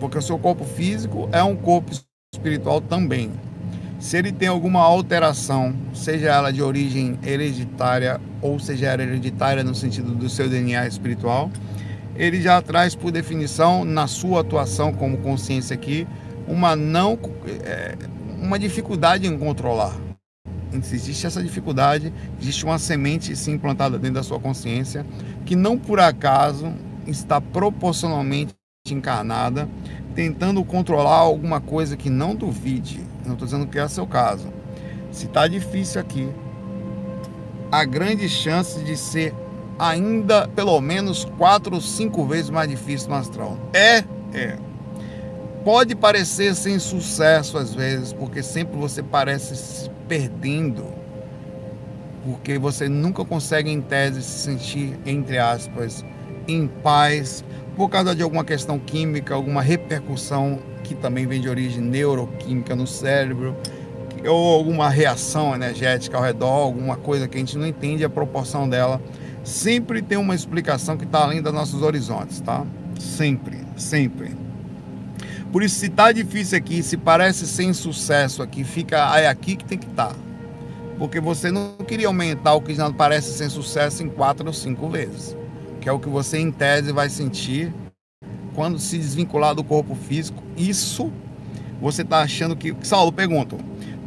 Porque o seu corpo físico é um corpo espiritual também. Se ele tem alguma alteração, seja ela de origem hereditária ou seja ela hereditária no sentido do seu DNA espiritual, ele já traz por definição na sua atuação como consciência aqui uma não é, uma dificuldade em controlar. Existe essa dificuldade, existe uma semente sim implantada dentro da sua consciência que não por acaso está proporcionalmente encarnada tentando controlar alguma coisa que não duvide. Não estou dizendo que é o seu caso. Se está difícil aqui, há grandes chances de ser ainda pelo menos quatro ou cinco vezes mais difícil no astral. É, é. Pode parecer sem sucesso às vezes, porque sempre você parece se perdendo, porque você nunca consegue, em tese, se sentir, entre aspas, em paz, por causa de alguma questão química, alguma repercussão que também vem de origem neuroquímica no cérebro, ou alguma reação energética ao redor, alguma coisa que a gente não entende a proporção dela sempre tem uma explicação que está além dos nossos horizontes, tá? Sempre, sempre. Por isso, se está difícil aqui, se parece sem sucesso aqui, fica é aqui que tem que estar. Tá. Porque você não queria aumentar o que já parece sem sucesso em quatro ou cinco vezes. Que é o que você, em tese, vai sentir quando se desvincular do corpo físico, isso você está achando que. Saulo, pergunto: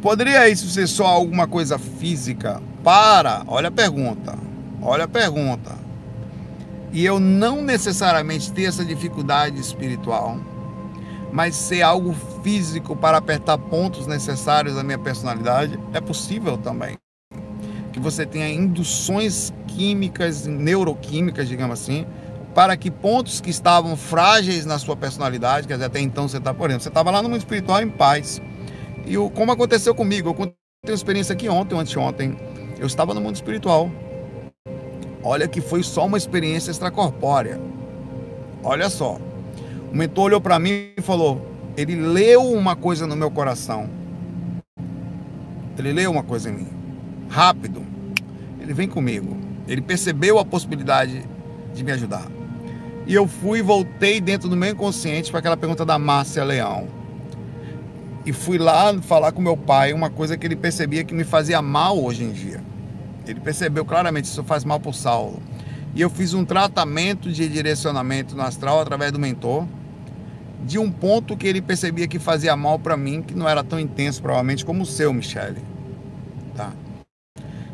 poderia isso ser só alguma coisa física? Para, olha a pergunta, olha a pergunta. E eu não necessariamente ter essa dificuldade espiritual, mas ser algo físico para apertar pontos necessários da minha personalidade, é possível também. Que você tenha induções químicas, neuroquímicas, digamos assim, para que pontos que estavam frágeis na sua personalidade, quer dizer, até então você está, por exemplo, você estava lá no mundo espiritual em paz. E o, como aconteceu comigo, eu contei uma experiência aqui ontem anteontem, eu estava no mundo espiritual. Olha que foi só uma experiência extracorpórea. Olha só. O mentor olhou para mim e falou: ele leu uma coisa no meu coração. Ele leu uma coisa em mim. Rápido. Ele vem comigo. Ele percebeu a possibilidade de me ajudar. E eu fui e voltei dentro do meu inconsciente para aquela pergunta da Márcia Leão. E fui lá falar com meu pai uma coisa que ele percebia que me fazia mal hoje em dia. Ele percebeu claramente isso faz mal para o Saulo. E eu fiz um tratamento de direcionamento no astral através do mentor, de um ponto que ele percebia que fazia mal para mim, que não era tão intenso provavelmente como o seu, Michele. Tá?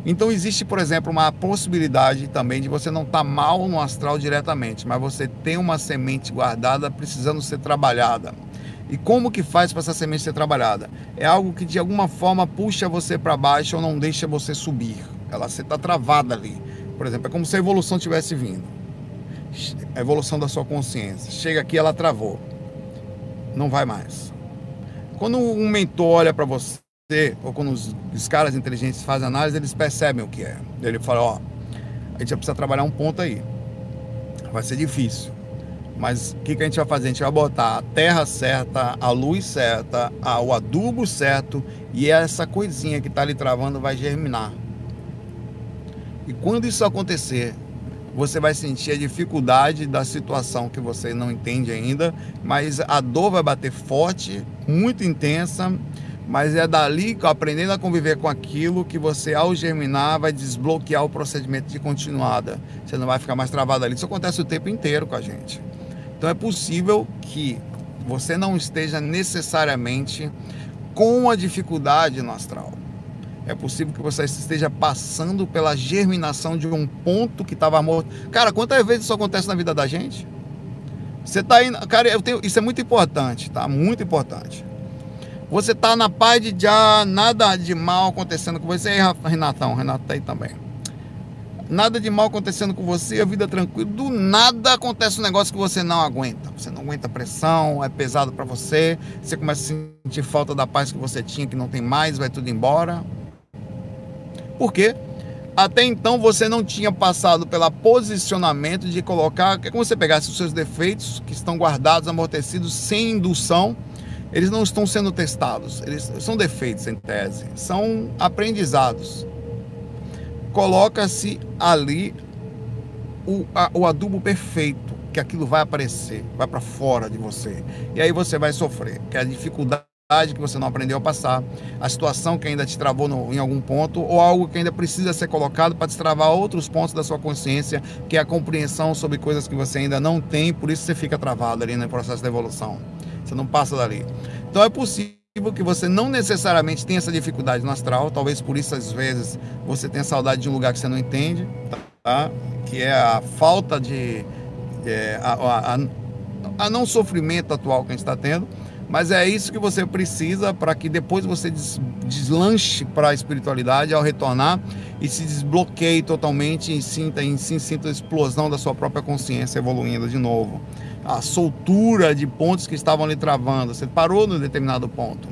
Então existe, por exemplo, uma possibilidade também de você não estar tá mal no astral diretamente, mas você tem uma semente guardada precisando ser trabalhada. E como que faz para essa semente ser trabalhada? É algo que de alguma forma puxa você para baixo ou não deixa você subir. Ela está travada ali. Por exemplo, é como se a evolução tivesse vindo. A evolução da sua consciência. Chega aqui, ela travou. Não vai mais. Quando um mentor olha para você ou quando os, os, caras inteligentes fazem análise, eles percebem o que é. Ele fala, ó, a gente vai precisar trabalhar um ponto aí. Vai ser difícil. Mas o que, que a gente vai fazer? A gente vai botar a terra certa, a luz certa, a, o adubo certo e essa coisinha que está ali travando vai germinar. E quando isso acontecer, você vai sentir a dificuldade da situação que você não entende ainda, mas a dor vai bater forte, muito intensa mas é dali, aprendendo a conviver com aquilo, que você, ao germinar, vai desbloquear o procedimento de continuada. Você não vai ficar mais travado ali. Isso acontece o tempo inteiro com a gente. Então é possível que você não esteja necessariamente com a dificuldade no astral. É possível que você esteja passando pela germinação de um ponto que estava morto. Cara, quantas vezes isso acontece na vida da gente? Você está aí. Cara, eu tenho, isso é muito importante, tá? Muito importante. Você está na paz de já, nada de mal acontecendo com você. E Renatão, Renato tá aí também. Nada de mal acontecendo com você, a vida tranquila. Do nada acontece um negócio que você não aguenta. Você não aguenta pressão, é pesado para você. Você começa a sentir falta da paz que você tinha, que não tem mais, vai tudo embora. Por quê? Até então você não tinha passado pelo posicionamento de colocar, é como você pegasse os seus defeitos que estão guardados, amortecidos, sem indução eles não estão sendo testados, eles são defeitos em tese, são aprendizados. Coloca-se ali o, a, o adubo perfeito, que aquilo vai aparecer, vai para fora de você. E aí você vai sofrer, que é a dificuldade que você não aprendeu a passar, a situação que ainda te travou no, em algum ponto, ou algo que ainda precisa ser colocado para destravar outros pontos da sua consciência, que é a compreensão sobre coisas que você ainda não tem, por isso você fica travado ali no processo de evolução. Você não passa dali. Então é possível que você não necessariamente tenha essa dificuldade no astral, talvez por isso às vezes você tenha saudade de um lugar que você não entende, tá? que é a falta de. É, a, a, a, não sofrimento atual que a gente está tendo, mas é isso que você precisa para que depois você des, deslanche para a espiritualidade ao retornar e se desbloqueie totalmente e sinta, e sinta a explosão da sua própria consciência evoluindo de novo a soltura de pontos que estavam ali travando. Você parou no determinado ponto.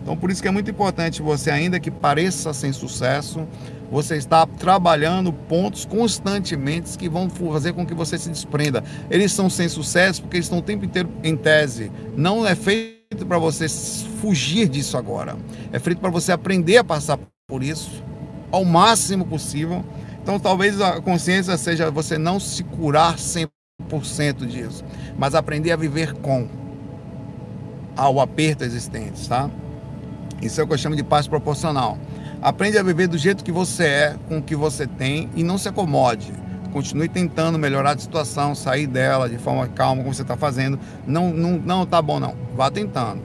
Então, por isso que é muito importante você, ainda que pareça sem sucesso, você está trabalhando pontos constantemente que vão fazer com que você se desprenda. Eles são sem sucesso porque eles estão o tempo inteiro em tese. Não é feito para você fugir disso agora. É feito para você aprender a passar por isso ao máximo possível. Então, talvez a consciência seja você não se curar sempre 100% disso, mas aprender a viver com ao aperto existente, tá? Isso é o que eu chamo de paz proporcional. Aprende a viver do jeito que você é, com o que você tem e não se acomode com continue tentando melhorar a situação, sair dela de forma calma, como você está fazendo. Não, não, não tá bom, não. Vá tentando.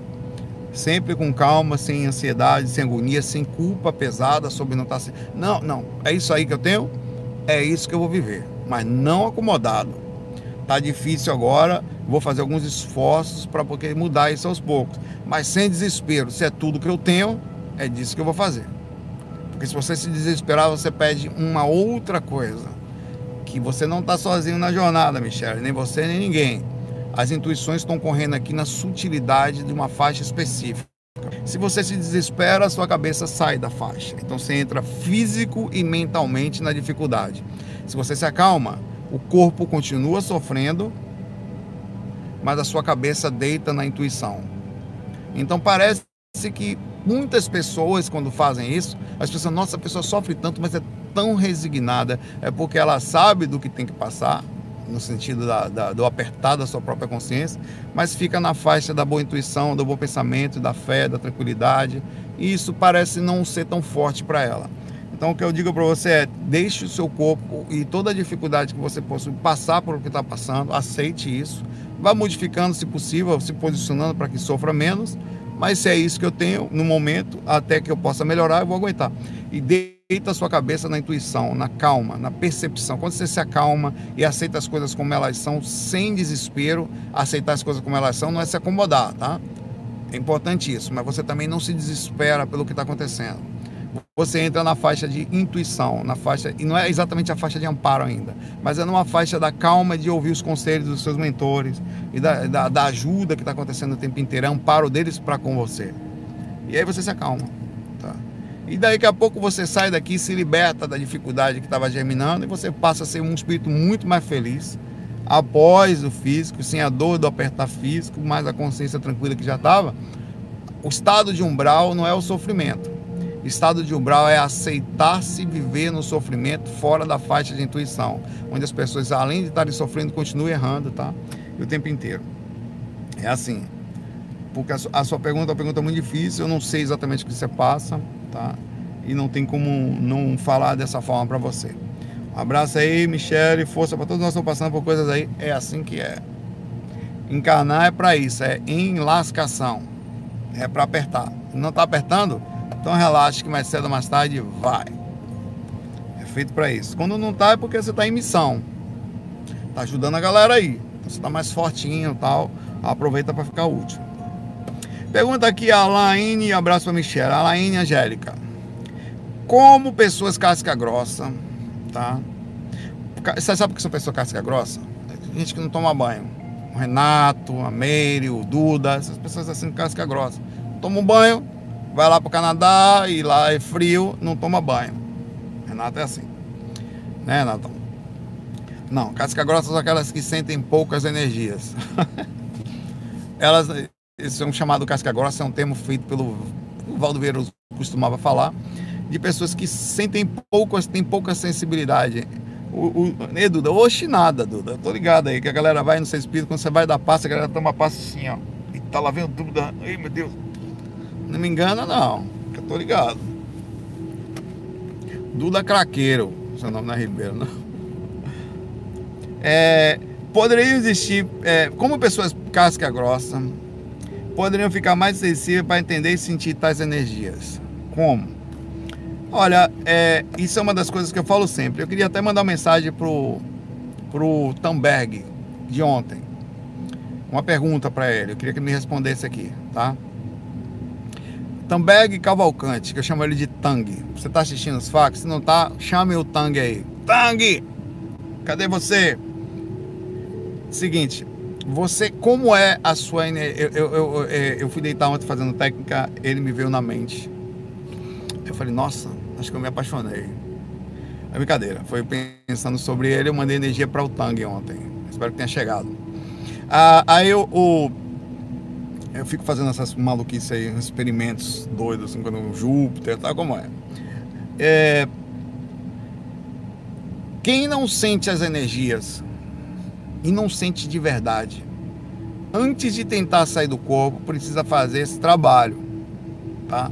Sempre com calma, sem ansiedade, sem agonia, sem culpa pesada sobre não estar. Tá... Não, não. É isso aí que eu tenho, é isso que eu vou viver. Mas não acomodado. Tá difícil agora, vou fazer alguns esforços para poder mudar isso aos poucos. Mas sem desespero. Se é tudo que eu tenho, é disso que eu vou fazer. Porque se você se desesperar, você pede uma outra coisa. Que você não está sozinho na jornada, Michelle, nem você nem ninguém. As intuições estão correndo aqui na sutilidade de uma faixa específica. Se você se desespera, sua cabeça sai da faixa. Então você entra físico e mentalmente na dificuldade. Se você se acalma, o corpo continua sofrendo, mas a sua cabeça deita na intuição. Então parece que muitas pessoas, quando fazem isso, as pessoas, nossa, a pessoa sofre tanto, mas é tão resignada, é porque ela sabe do que tem que passar, no sentido da, da, do apertar da sua própria consciência, mas fica na faixa da boa intuição, do bom pensamento, da fé, da tranquilidade, e isso parece não ser tão forte para ela. Então o que eu digo para você é, deixe o seu corpo e toda a dificuldade que você possa passar por o que está passando, aceite isso, vá modificando se possível, se posicionando para que sofra menos, mas se é isso que eu tenho no momento, até que eu possa melhorar, eu vou aguentar. E deita a sua cabeça na intuição, na calma, na percepção. Quando você se acalma e aceita as coisas como elas são, sem desespero, aceitar as coisas como elas são não é se acomodar, tá? É importante isso, mas você também não se desespera pelo que está acontecendo você entra na faixa de intuição, na faixa e não é exatamente a faixa de amparo ainda, mas é numa faixa da calma de ouvir os conselhos dos seus mentores e da, da, da ajuda que está acontecendo o tempo inteiro, é amparo deles para com você. E aí você se acalma, tá? E daqui a pouco você sai daqui, se liberta da dificuldade que estava germinando e você passa a ser um espírito muito mais feliz após o físico, sem a dor do apertar físico, mais a consciência tranquila que já estava. O estado de umbral não é o sofrimento Estado de umbral é aceitar-se viver no sofrimento fora da faixa de intuição, onde as pessoas, além de estarem sofrendo, continuam errando, tá? E o tempo inteiro. É assim. Porque a sua pergunta é uma pergunta muito difícil, eu não sei exatamente o que você passa, tá? E não tem como não falar dessa forma para você. Um abraço aí, Michele, força para todos nós que estamos passando por coisas aí. É assim que é. Encarnar é para isso, é enlascação. É para apertar. Não está apertando? Então relaxa que mais cedo ou mais tarde vai. É feito para isso. Quando não tá é porque você tá em missão. Tá ajudando a galera aí. Então, você tá mais fortinho e tal. Aproveita para ficar útil. Pergunta aqui a Laine, abraço para Michelle. A Laine Angélica. Como pessoas casca grossa, tá? Você sabe o que são pessoas casca grossa? Gente que não toma banho. O Renato, a Meire, o Duda, essas pessoas assim casca grossa. Tomam banho, vai lá para o Canadá e lá é frio, não toma banho. Renato é assim. Né, Renato? Não, casca grossa são aquelas que sentem poucas energias. Elas, esse é um chamado casca grossa, é um termo feito pelo o Valdo Vieira costumava falar, de pessoas que sentem poucas, têm pouca sensibilidade. O, o, né, Duda? Oxe, nada, Duda. Tô ligado aí, que a galera vai no seu espírito, quando você vai dar passo, a galera toma passo assim, ó. E tá lá vendo Duda. Ai, meu Deus. Não me engana, não. Que eu tô ligado. Duda Craqueiro. Seu nome não é Ribeiro, não. É, poderiam existir, é, como pessoas casca grossa, poderiam ficar mais sensíveis para entender e sentir tais energias. Como? Olha, é, isso é uma das coisas que eu falo sempre. Eu queria até mandar uma mensagem pro, pro Tamberg de ontem. Uma pergunta para ele. Eu queria que ele me respondesse aqui, tá? Tambeg Cavalcante, que eu chamo ele de Tang. Você tá assistindo os fax? Se não tá, chame o Tang aí. Tang! Cadê você? Seguinte, você, como é a sua? Eu, eu, eu, é, eu, fui deitar ontem fazendo técnica, ele me veio na mente. Eu falei, nossa, acho que eu me apaixonei. É brincadeira, foi pensando sobre ele, eu mandei energia para o Tang ontem. Espero que tenha chegado. Ah, aí o, o eu fico fazendo essas maluquices aí, experimentos doidos, assim, quando Júpiter, tá como é. é. Quem não sente as energias e não sente de verdade, antes de tentar sair do corpo, precisa fazer esse trabalho, tá?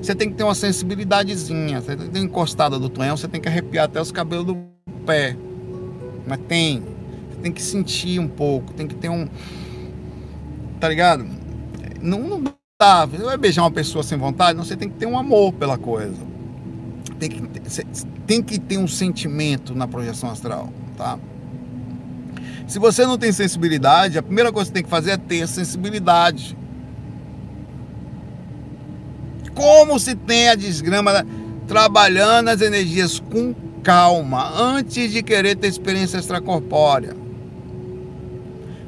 Você tem que ter uma sensibilidadezinha, você tem que ter encostada do tonhão, você tem que arrepiar até os cabelos do pé. Mas tem. Você tem que sentir um pouco, tem que ter um. Tá ligado? Não, não dá. Você vai beijar uma pessoa sem vontade? Não, você tem que ter um amor pela coisa. Tem que, ter, tem que ter um sentimento na projeção astral, tá? Se você não tem sensibilidade, a primeira coisa que você tem que fazer é ter sensibilidade. Como se tem a desgrama trabalhando as energias com calma, antes de querer ter experiência extracorpórea.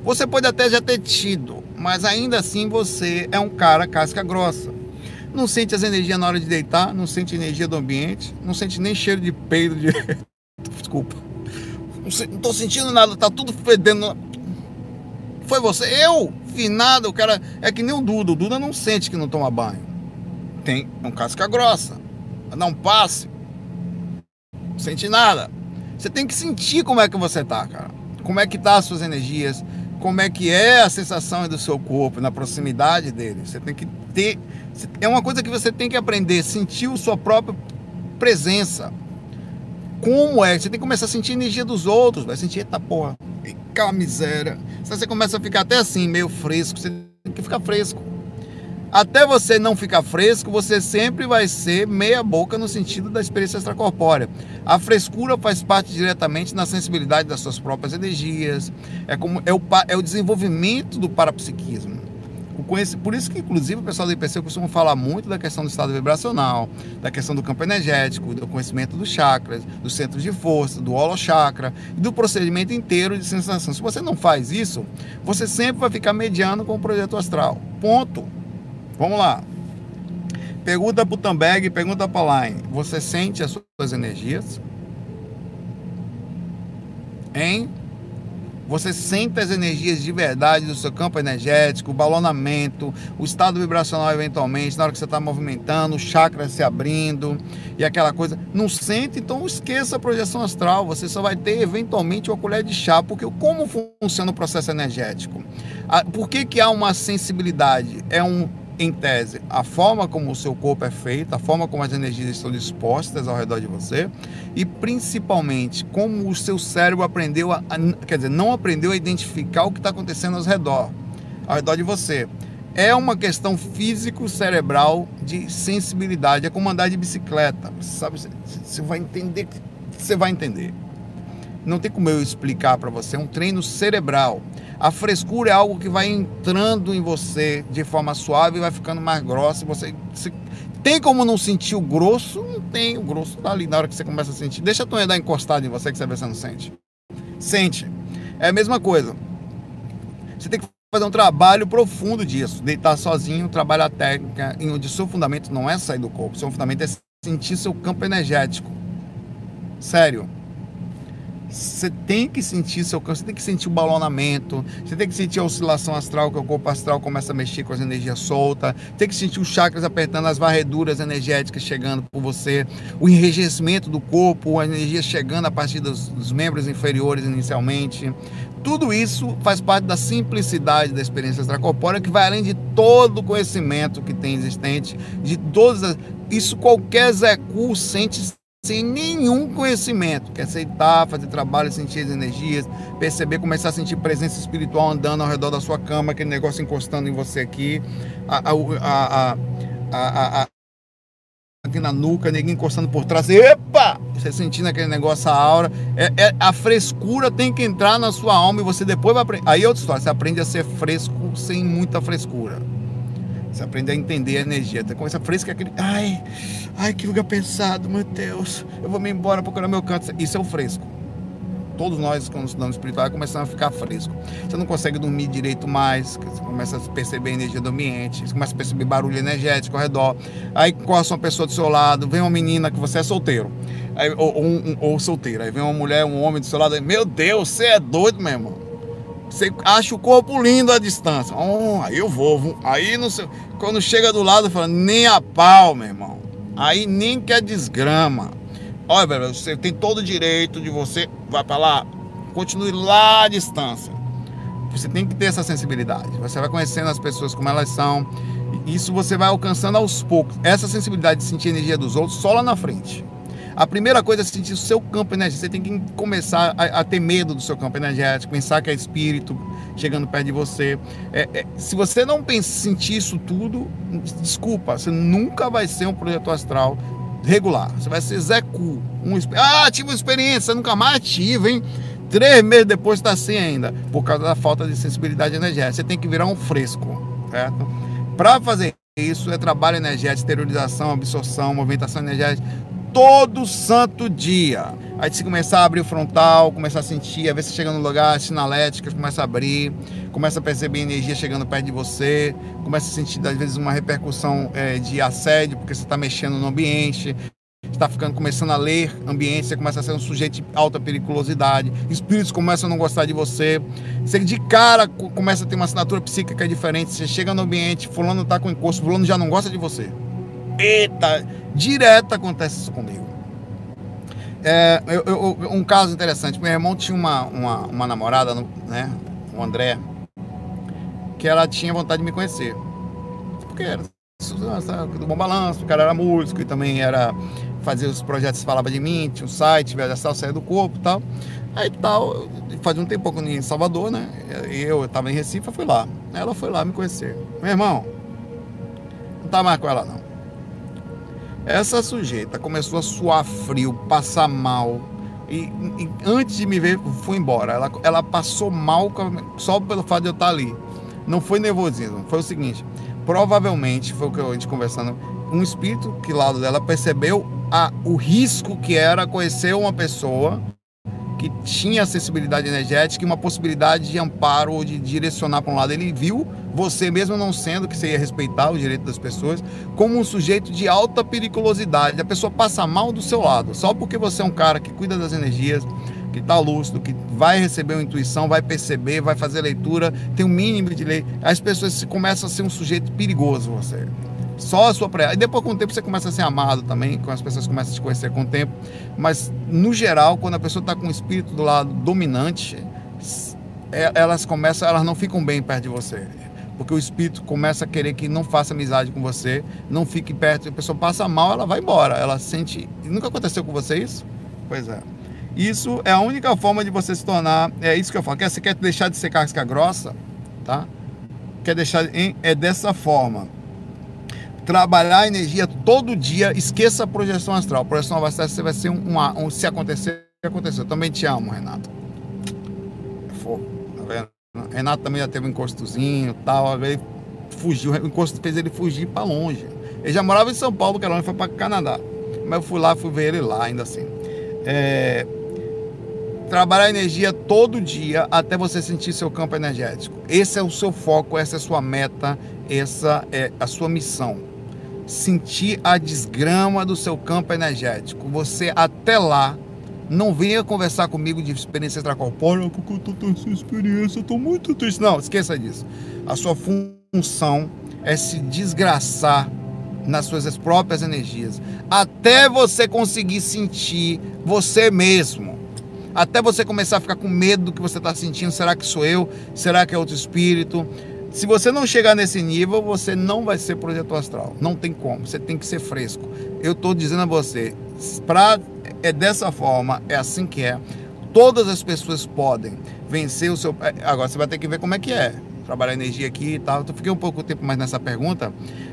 Você pode até já ter tido, mas ainda assim você é um cara casca grossa. Não sente as energias na hora de deitar, não sente energia do ambiente, não sente nem cheiro de peido de. Desculpa. Não, estou sentindo nada, tá tudo fedendo. Foi você? Eu? Finado, o cara. É que nem o Duda. O Duda não sente que não toma banho. Tem um casca grossa. Um passe. Não sente nada. Você tem que sentir como é que você tá, cara. Como é que tá as suas energias. Como é que é a sensação do seu corpo, na proximidade dele. Você tem que ter. É uma coisa que você tem que aprender, sentir a sua própria presença como é. Você tem que começar a sentir a energia dos outros, vai sentir, eita porra, que miséria. Você começa a ficar até assim, meio fresco. Você tem que ficar fresco. Até você não ficar fresco, você sempre vai ser meia boca no sentido da experiência extracorpórea. A frescura faz parte diretamente na sensibilidade das suas próprias energias. É como é o, é o desenvolvimento do parapsiquismo. Por isso que, inclusive, o pessoal do IPC costuma falar muito da questão do estado vibracional, da questão do campo energético, do conhecimento dos chakras, dos centros de força, do holochakra e do procedimento inteiro de sensação. Se você não faz isso, você sempre vai ficar mediano com o projeto astral. Ponto. Vamos lá. Pergunta para o Tambeg, pergunta para Line. Você sente as suas energias? Hein? Você sente as energias de verdade do seu campo energético, o balonamento, o estado vibracional eventualmente, na hora que você está movimentando, o chakra se abrindo e aquela coisa. Não sente, então esqueça a projeção astral. Você só vai ter eventualmente uma colher de chá, porque como funciona o processo energético? Por que, que há uma sensibilidade? É um em tese, a forma como o seu corpo é feito, a forma como as energias estão dispostas ao redor de você e principalmente como o seu cérebro aprendeu a, a quer dizer, não aprendeu a identificar o que está acontecendo ao redor, ao redor de você. É uma questão físico-cerebral de sensibilidade, é como andar de bicicleta, sabe? Você vai entender, você vai entender. Não tem como eu explicar para você, é um treino cerebral. A frescura é algo que vai entrando em você de forma suave e vai ficando mais grossa. Você, você tem como não sentir o grosso? Não tem. O grosso tá ali na hora que você começa a sentir. Deixa a dar encostada em você que você vê se não sente. Sente. É a mesma coisa. Você tem que fazer um trabalho profundo disso. Deitar sozinho, trabalhar técnica, em onde seu fundamento não é sair do corpo. Seu fundamento é sentir seu campo energético. Sério. Você tem que sentir seu você tem que sentir o balonamento, você tem que sentir a oscilação astral, que o corpo astral começa a mexer com as energias soltas, tem que sentir os chakras apertando as varreduras energéticas chegando por você, o enrijecimento do corpo, a energia chegando a partir dos, dos membros inferiores inicialmente. Tudo isso faz parte da simplicidade da experiência extracorpórea, que vai além de todo o conhecimento que tem existente, de todas as... Isso qualquer Zé Cu sente sem nenhum conhecimento, que aceitar, fazer trabalho, sentir as energias, perceber, começar a sentir presença espiritual andando ao redor da sua cama, aquele negócio encostando em você aqui, a, a, a aqui na nuca, ninguém encostando por trás, epa! Você sentindo aquele negócio, a aura, é, é, a frescura tem que entrar na sua alma e você depois vai aprender. Aí é outra história, você aprende a ser fresco sem muita frescura. Você aprende a entender a energia. Você começa fresca aquele. Ai, ai, que lugar pensado, meu Deus. Eu vou me embora procurar meu canto. Isso é o fresco. Todos nós, quando estudamos espiritual, começamos a ficar fresco. Você não consegue dormir direito mais, você começa a perceber a energia do ambiente, você começa a perceber barulho energético ao redor. Aí costa uma pessoa do seu lado, vem uma menina que você é solteiro, aí, ou, ou, ou solteiro, aí vem uma mulher, um homem do seu lado, aí, meu Deus, você é doido, meu irmão. Você acha o corpo lindo à distância. Oh, aí eu vou. Aí não sei, quando chega do lado, fala, nem a pau, meu irmão. Aí nem quer desgrama. Olha, você tem todo o direito de você. Vai para lá. Continue lá à distância. Você tem que ter essa sensibilidade. Você vai conhecendo as pessoas como elas são. Isso você vai alcançando aos poucos. Essa sensibilidade de sentir a energia dos outros só lá na frente. A primeira coisa é sentir o seu campo energético. Você tem que começar a, a ter medo do seu campo energético, pensar que é espírito chegando perto de você. É, é, se você não pensa, sentir isso tudo, desculpa, você nunca vai ser um projeto astral regular. Você vai ser Zé Cu. Um, ah, tive uma experiência, nunca mais tive, hein? Três meses depois está assim ainda, por causa da falta de sensibilidade energética. Você tem que virar um fresco, certo? Para fazer isso é trabalho energético, exteriorização, absorção, movimentação energética, todo santo dia. Aí você começar a abrir o frontal, começar a sentir, a ver se chega no lugar, sinaléticas, começa a abrir, começa a perceber energia chegando perto de você, começa a sentir às vezes uma repercussão é, de assédio, porque você está mexendo no ambiente, está ficando começando a ler ambiente, você começa a ser um sujeito de alta periculosidade, espíritos começam a não gostar de você, você de cara começa a ter uma assinatura psíquica diferente, você chega no ambiente, fulano está com encosto, fulano já não gosta de você. Eita, direto acontece isso comigo. É, eu, eu, um caso interessante, meu irmão tinha uma, uma, uma namorada, né, o André, que ela tinha vontade de me conhecer. Porque era do bom balanço, o cara era músico e também era fazia os projetos falava de mim, tinha um site, Viajação, saia do corpo e tal. Aí tal, fazia um tempo em Salvador, né? Eu estava em Recife, eu fui lá. Ela foi lá me conhecer. Meu irmão, não tá mais com ela não. Essa sujeita começou a suar frio, passar mal. E, e antes de me ver, fui embora. Ela, ela passou mal só pelo fato de eu estar ali. Não foi nervosismo, foi o seguinte: provavelmente, foi o que a gente conversando, um espírito que lado dela percebeu a, o risco que era conhecer uma pessoa que tinha acessibilidade energética e uma possibilidade de amparo ou de direcionar para um lado. Ele viu você, mesmo não sendo que você ia respeitar o direito das pessoas, como um sujeito de alta periculosidade. A pessoa passa mal do seu lado, só porque você é um cara que cuida das energias, que está lúcido, que vai receber uma intuição, vai perceber, vai fazer leitura, tem um mínimo de lei. As pessoas começam a ser um sujeito perigoso, você. Só a sua pré. E depois, com o tempo, você começa a ser amado também, quando as pessoas começam a te conhecer com o tempo. Mas, no geral, quando a pessoa está com o espírito do lado dominante, é, elas começam, elas não ficam bem perto de você. Porque o espírito começa a querer que não faça amizade com você, não fique perto, a pessoa passa mal, ela vai embora. Ela sente. Nunca aconteceu com você isso? Pois é. Isso é a única forma de você se tornar. É isso que eu falo. Quer, você quer deixar de ser casca grossa? Tá? Quer deixar. Em, é dessa forma trabalhar a energia todo dia, esqueça a projeção astral. A projeção astral você vai ser um, um, um se acontecer, aconteceu. Também te amo, Renato. Tá vendo? Renato também já teve um encostozinho tal, ele fugiu, o encosto fez ele fugir para longe. Ele já morava em São Paulo, que era onde foi para Canadá. Mas eu fui lá, fui ver ele lá ainda assim. É, trabalhar a energia todo dia até você sentir seu campo energético. Esse é o seu foco, essa é a sua meta, essa é a sua missão sentir a desgrama do seu campo energético. Você até lá não venha conversar comigo de experiência extracorpórea, porque eu tô tendo essa experiência, eu tô muito triste. Não, esqueça disso. A sua função é se desgraçar nas suas próprias energias, até você conseguir sentir você mesmo. Até você começar a ficar com medo do que você está sentindo. Será que sou eu? Será que é outro espírito? Se você não chegar nesse nível, você não vai ser projeto astral. Não tem como. Você tem que ser fresco. Eu estou dizendo a você, pra, é dessa forma, é assim que é. Todas as pessoas podem vencer o seu. É, agora você vai ter que ver como é que é. Trabalhar energia aqui e tal. Eu fiquei um pouco tempo mais nessa pergunta,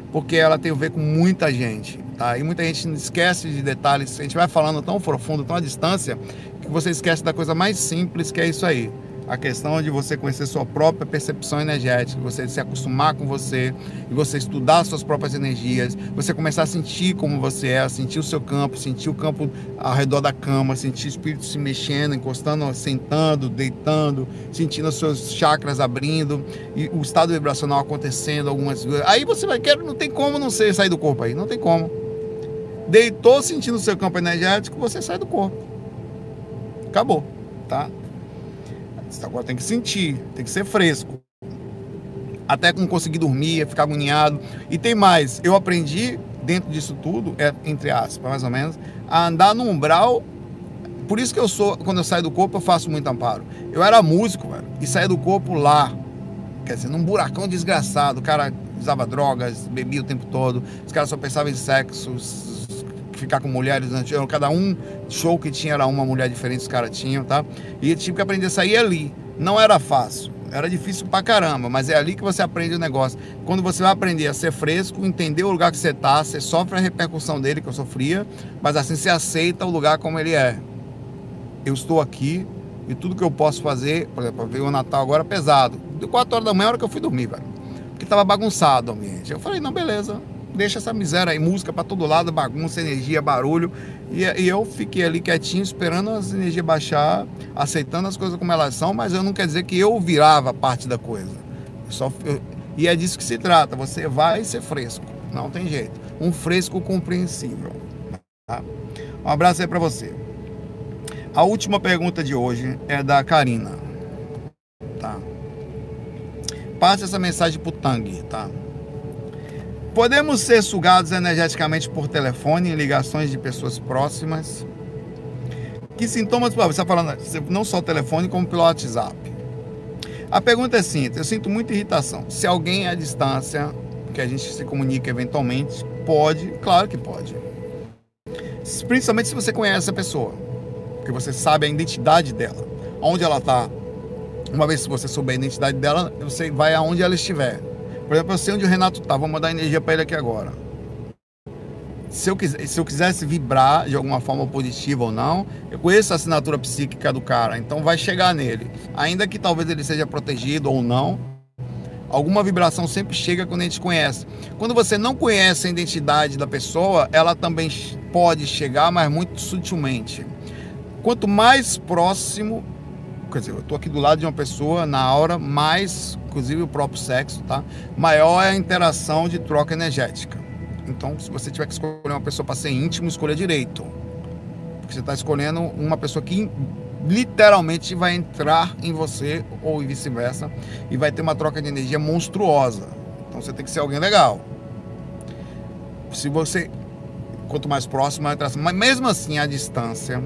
porque ela tem a ver com muita gente. Tá? E muita gente esquece de detalhes. A gente vai falando tão profundo, tão à distância, que você esquece da coisa mais simples que é isso aí a questão de você conhecer sua própria percepção energética, você se acostumar com você e você estudar suas próprias energias, você começar a sentir como você é, sentir o seu campo, sentir o campo ao redor da cama, sentir o espírito se mexendo, encostando, sentando, deitando, sentindo os seus chakras abrindo e o estado vibracional acontecendo, algumas Aí você vai querer, não tem como não ser, sair do corpo aí, não tem como. Deitou sentindo o seu campo energético, você sai do corpo. Acabou, tá? Agora tem que sentir, tem que ser fresco. Até conseguir dormir, ficar agoniado. E tem mais, eu aprendi dentro disso tudo, é, entre aspas, mais ou menos, a andar no umbral. Por isso que eu sou, quando eu saio do corpo, eu faço muito amparo. Eu era músico, velho, e saía do corpo lá. Quer dizer, num buracão desgraçado. O cara usava drogas, bebia o tempo todo. Os caras só pensavam em sexo, ficar com mulheres, né? cada um show que tinha era uma mulher diferente, os caras tinham, tá? E tive que aprender a sair ali. Não era fácil, era difícil pra caramba, mas é ali que você aprende o negócio. Quando você vai aprender a ser fresco, entender o lugar que você tá, você sofre a repercussão dele, que eu sofria, mas assim você aceita o lugar como ele é. Eu estou aqui e tudo que eu posso fazer, por exemplo, veio o Natal agora pesado. De 4 horas da manhã, a hora que eu fui dormir, velho. Porque tava bagunçado o ambiente. Eu falei, não, beleza, deixa essa miséria aí, música para todo lado, bagunça, energia, barulho. E, e, eu fiquei ali quietinho, esperando as energias baixar, aceitando as coisas como elas são, mas eu não quer dizer que eu virava parte da coisa. só, eu, e é disso que se trata, você vai ser fresco, não tem jeito. Um fresco compreensível. Tá? Um abraço aí para você. A última pergunta de hoje é da Karina. Tá? Passe essa mensagem pro Tang, tá? Podemos ser sugados energeticamente por telefone em ligações de pessoas próximas. Que sintomas você está falando não só telefone como pelo WhatsApp? A pergunta é simples. Eu sinto muita irritação. Se alguém à distância, que a gente se comunica eventualmente, pode, claro que pode. Principalmente se você conhece a pessoa, porque você sabe a identidade dela, onde ela está. Uma vez que você souber a identidade dela, você vai aonde ela estiver. Por exemplo, eu sei onde o Renato tá, vou mandar energia para ele aqui agora. Se eu, se eu quisesse vibrar de alguma forma positiva ou não, eu conheço a assinatura psíquica do cara, então vai chegar nele. Ainda que talvez ele seja protegido ou não, alguma vibração sempre chega quando a gente conhece. Quando você não conhece a identidade da pessoa, ela também pode chegar, mas muito sutilmente. Quanto mais próximo, quer dizer, eu estou aqui do lado de uma pessoa na hora, mais inclusive o próprio sexo, tá? Maior é a interação de troca energética. Então, se você tiver que escolher uma pessoa para ser íntimo, escolha direito. Porque você está escolhendo uma pessoa que literalmente vai entrar em você ou vice-versa e vai ter uma troca de energia monstruosa. Então você tem que ser alguém legal. Se você quanto mais próximo a interação, mas mesmo assim a distância,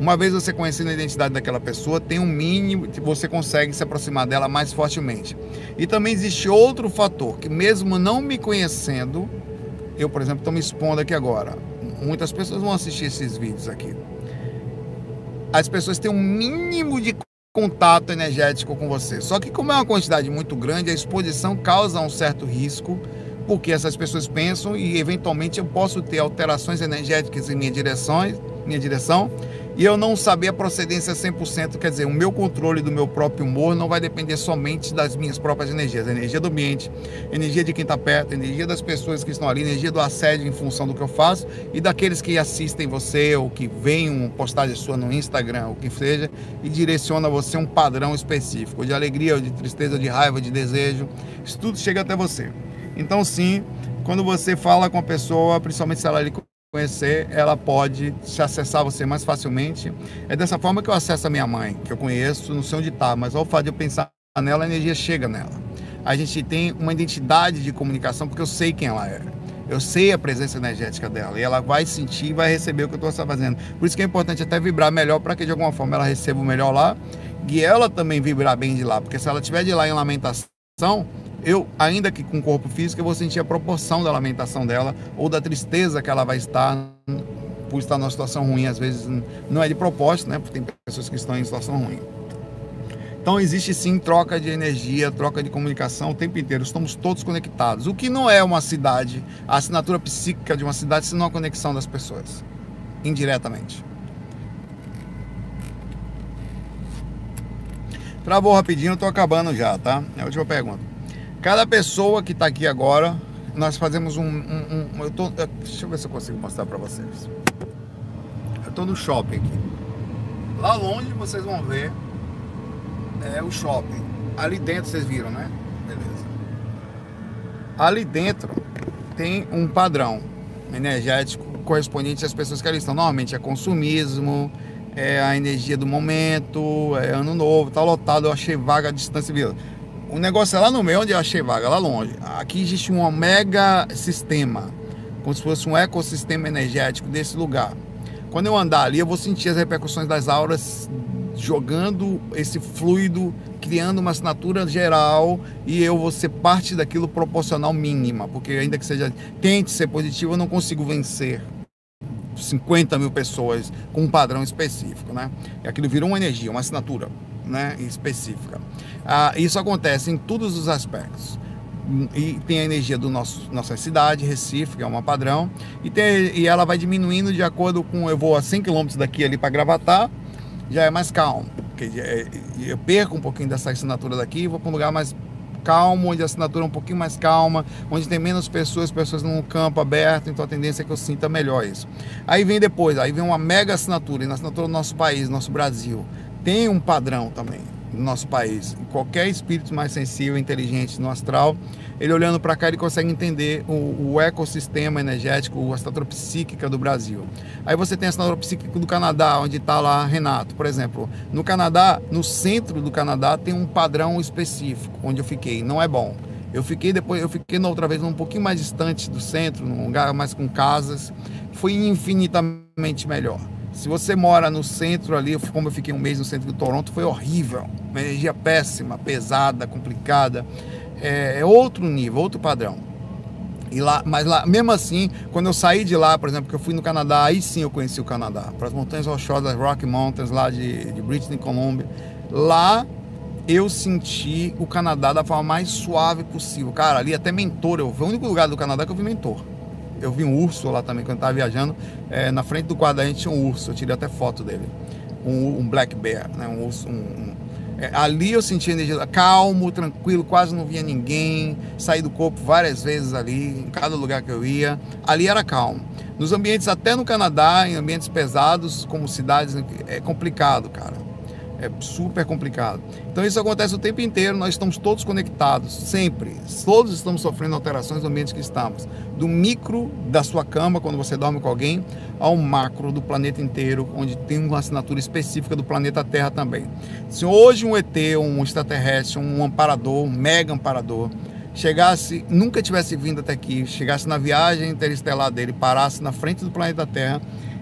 uma vez você conhecendo a identidade daquela pessoa, tem um mínimo que você consegue se aproximar dela mais fortemente. E também existe outro fator que mesmo não me conhecendo, eu, por exemplo, estou me expondo aqui agora. Muitas pessoas vão assistir esses vídeos aqui. As pessoas têm um mínimo de contato energético com você. Só que como é uma quantidade muito grande, a exposição causa um certo risco, porque essas pessoas pensam e eventualmente eu posso ter alterações energéticas em minha direção, minha direção e eu não saber a procedência 100%, quer dizer, o meu controle do meu próprio humor não vai depender somente das minhas próprias energias, a energia do ambiente, a energia de quem está perto, a energia das pessoas que estão ali, a energia do assédio em função do que eu faço e daqueles que assistem você ou que veem uma postagem sua no Instagram, o que seja, e direciona você um padrão específico de alegria, de tristeza, de raiva, de desejo, isso tudo chega até você. Então, sim, quando você fala com a pessoa, principalmente se ela lhe conhecer, ela pode te acessar você mais facilmente. É dessa forma que eu acesso a minha mãe, que eu conheço, não sei onde está, mas ao fato de eu pensar nela, a energia chega nela. A gente tem uma identidade de comunicação porque eu sei quem ela é. Eu sei a presença energética dela e ela vai sentir e vai receber o que eu estou fazendo. Por isso que é importante até vibrar melhor para que de alguma forma ela receba o melhor lá e ela também vibrar bem de lá, porque se ela estiver de lá em lamentação, eu, ainda que com corpo físico, eu vou sentir a proporção da lamentação dela ou da tristeza que ela vai estar por estar numa situação ruim. Às vezes não é de propósito, né? Porque tem pessoas que estão em situação ruim. Então existe sim troca de energia, troca de comunicação o tempo inteiro. Estamos todos conectados. O que não é uma cidade, a assinatura psíquica de uma cidade, senão a conexão das pessoas, indiretamente. Travou rapidinho, estou acabando já, tá? É a última pergunta. Cada pessoa que está aqui agora, nós fazemos um. um, um eu tô, deixa eu ver se eu consigo mostrar para vocês. Eu estou no shopping aqui. Lá longe vocês vão ver é o shopping. Ali dentro vocês viram, né? Beleza. Ali dentro tem um padrão energético correspondente às pessoas que ali estão. Normalmente é consumismo, é a energia do momento, é ano novo, tá lotado, eu achei vaga a distância? O negócio é lá no meio onde eu achei vaga, lá longe. Aqui existe um mega sistema, como se fosse um ecossistema energético desse lugar. Quando eu andar ali, eu vou sentir as repercussões das auras jogando esse fluido, criando uma assinatura geral e eu vou ser parte daquilo proporcional mínima, porque ainda que seja tente ser positivo, eu não consigo vencer 50 mil pessoas com um padrão específico, né? E aquilo virou uma energia, uma assinatura, né? Específica. Ah, isso acontece em todos os aspectos e tem a energia do nosso nossa cidade, Recife, que é uma padrão, e, tem, e ela vai diminuindo de acordo com eu vou a 100 km daqui ali para Gravatar, já é mais calmo, porque é, eu perco um pouquinho dessa assinatura daqui, vou para um lugar mais calmo, onde a assinatura é um pouquinho mais calma, onde tem menos pessoas, pessoas num campo aberto, então a tendência é que eu sinta melhor isso. Aí vem depois, aí vem uma mega assinatura, e na assinatura do nosso país, nosso Brasil, tem um padrão também no nosso país. Qualquer espírito mais sensível, inteligente no astral, ele olhando para cá, ele consegue entender o, o, ecossistema energético, a estatura psíquica do Brasil. Aí você tem a estatura psíquica do Canadá, onde está lá Renato, por exemplo. No Canadá, no centro do Canadá, tem um padrão específico, onde eu fiquei. Não é bom. Eu fiquei depois, eu fiquei outra vez um pouquinho mais distante do centro, num lugar mais com casas. Foi infinitamente melhor. Se você mora no centro ali, como eu fiquei um mês no centro de Toronto, foi horrível. Uma energia péssima, pesada, complicada. É, é outro nível, outro padrão. E lá, mas lá, mesmo assim, quando eu saí de lá, por exemplo, que eu fui no Canadá, aí sim eu conheci o Canadá, para as montanhas rochosas, Rocky Mountains, lá de, de British Columbia. Lá eu senti o Canadá da forma mais suave possível. Cara, ali até mentor, eu, foi o único lugar do Canadá que eu vi mentor eu vi um urso lá também quando eu estava viajando. É, na frente do quadro a gente tinha um urso, eu tirei até foto dele. Um, um black bear, né? Um urso. Um, um, é, ali eu senti energia calmo, tranquilo, quase não via ninguém. Saí do corpo várias vezes ali, em cada lugar que eu ia. Ali era calmo. Nos ambientes, até no Canadá, em ambientes pesados, como cidades, é complicado, cara é super complicado. Então isso acontece o tempo inteiro, nós estamos todos conectados, sempre. Todos estamos sofrendo alterações no ambiente que estamos. Do micro da sua cama, quando você dorme com alguém, ao macro do planeta inteiro, onde tem uma assinatura específica do planeta Terra também. Se hoje um ET, um extraterrestre, um amparador, um mega amparador, chegasse, nunca tivesse vindo até aqui, chegasse na viagem interestelar dele, parasse na frente do planeta Terra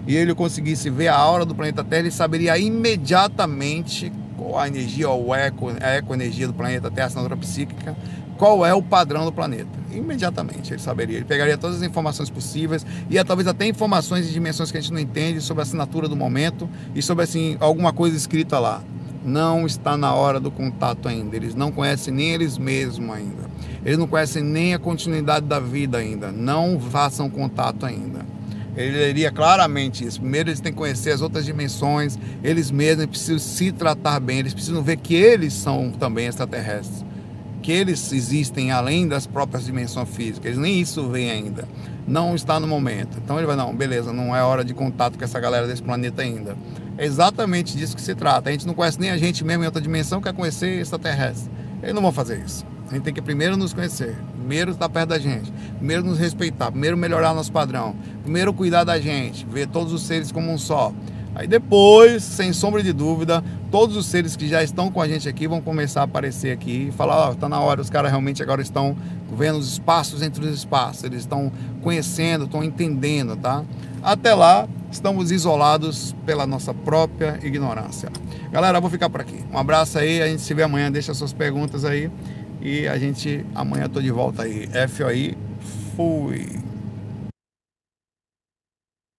e ele conseguisse ver a aura do planeta Terra, ele saberia imediatamente qual a energia, o eco, a ecoenergia do planeta Terra, a assinatura psíquica, qual é o padrão do planeta. Imediatamente ele saberia. Ele pegaria todas as informações possíveis e talvez até informações de dimensões que a gente não entende sobre a assinatura do momento e sobre assim alguma coisa escrita lá. Não está na hora do contato ainda. Eles não conhecem nem eles mesmos ainda. Eles não conhecem nem a continuidade da vida ainda. Não façam contato ainda. Ele leria claramente isso. Primeiro, eles têm que conhecer as outras dimensões, eles mesmos precisam se tratar bem, eles precisam ver que eles são também extraterrestres, que eles existem além das próprias dimensões físicas, eles nem isso veem ainda. Não está no momento. Então ele vai, não, beleza, não é hora de contato com essa galera desse planeta ainda. É exatamente disso que se trata. A gente não conhece nem a gente mesmo em outra dimensão, quer conhecer extraterrestres. Eles não vão fazer isso. A gente tem que primeiro nos conhecer, primeiro estar perto da gente, primeiro nos respeitar, primeiro melhorar nosso padrão, primeiro cuidar da gente, ver todos os seres como um só. Aí depois, sem sombra de dúvida, todos os seres que já estão com a gente aqui vão começar a aparecer aqui e falar, ó, oh, tá na hora, os caras realmente agora estão vendo os espaços entre os espaços, eles estão conhecendo, estão entendendo, tá? Até lá, estamos isolados pela nossa própria ignorância. Galera, vou ficar por aqui. Um abraço aí, a gente se vê amanhã, deixa suas perguntas aí. E a gente amanhã tô de volta aí. FOI, fui.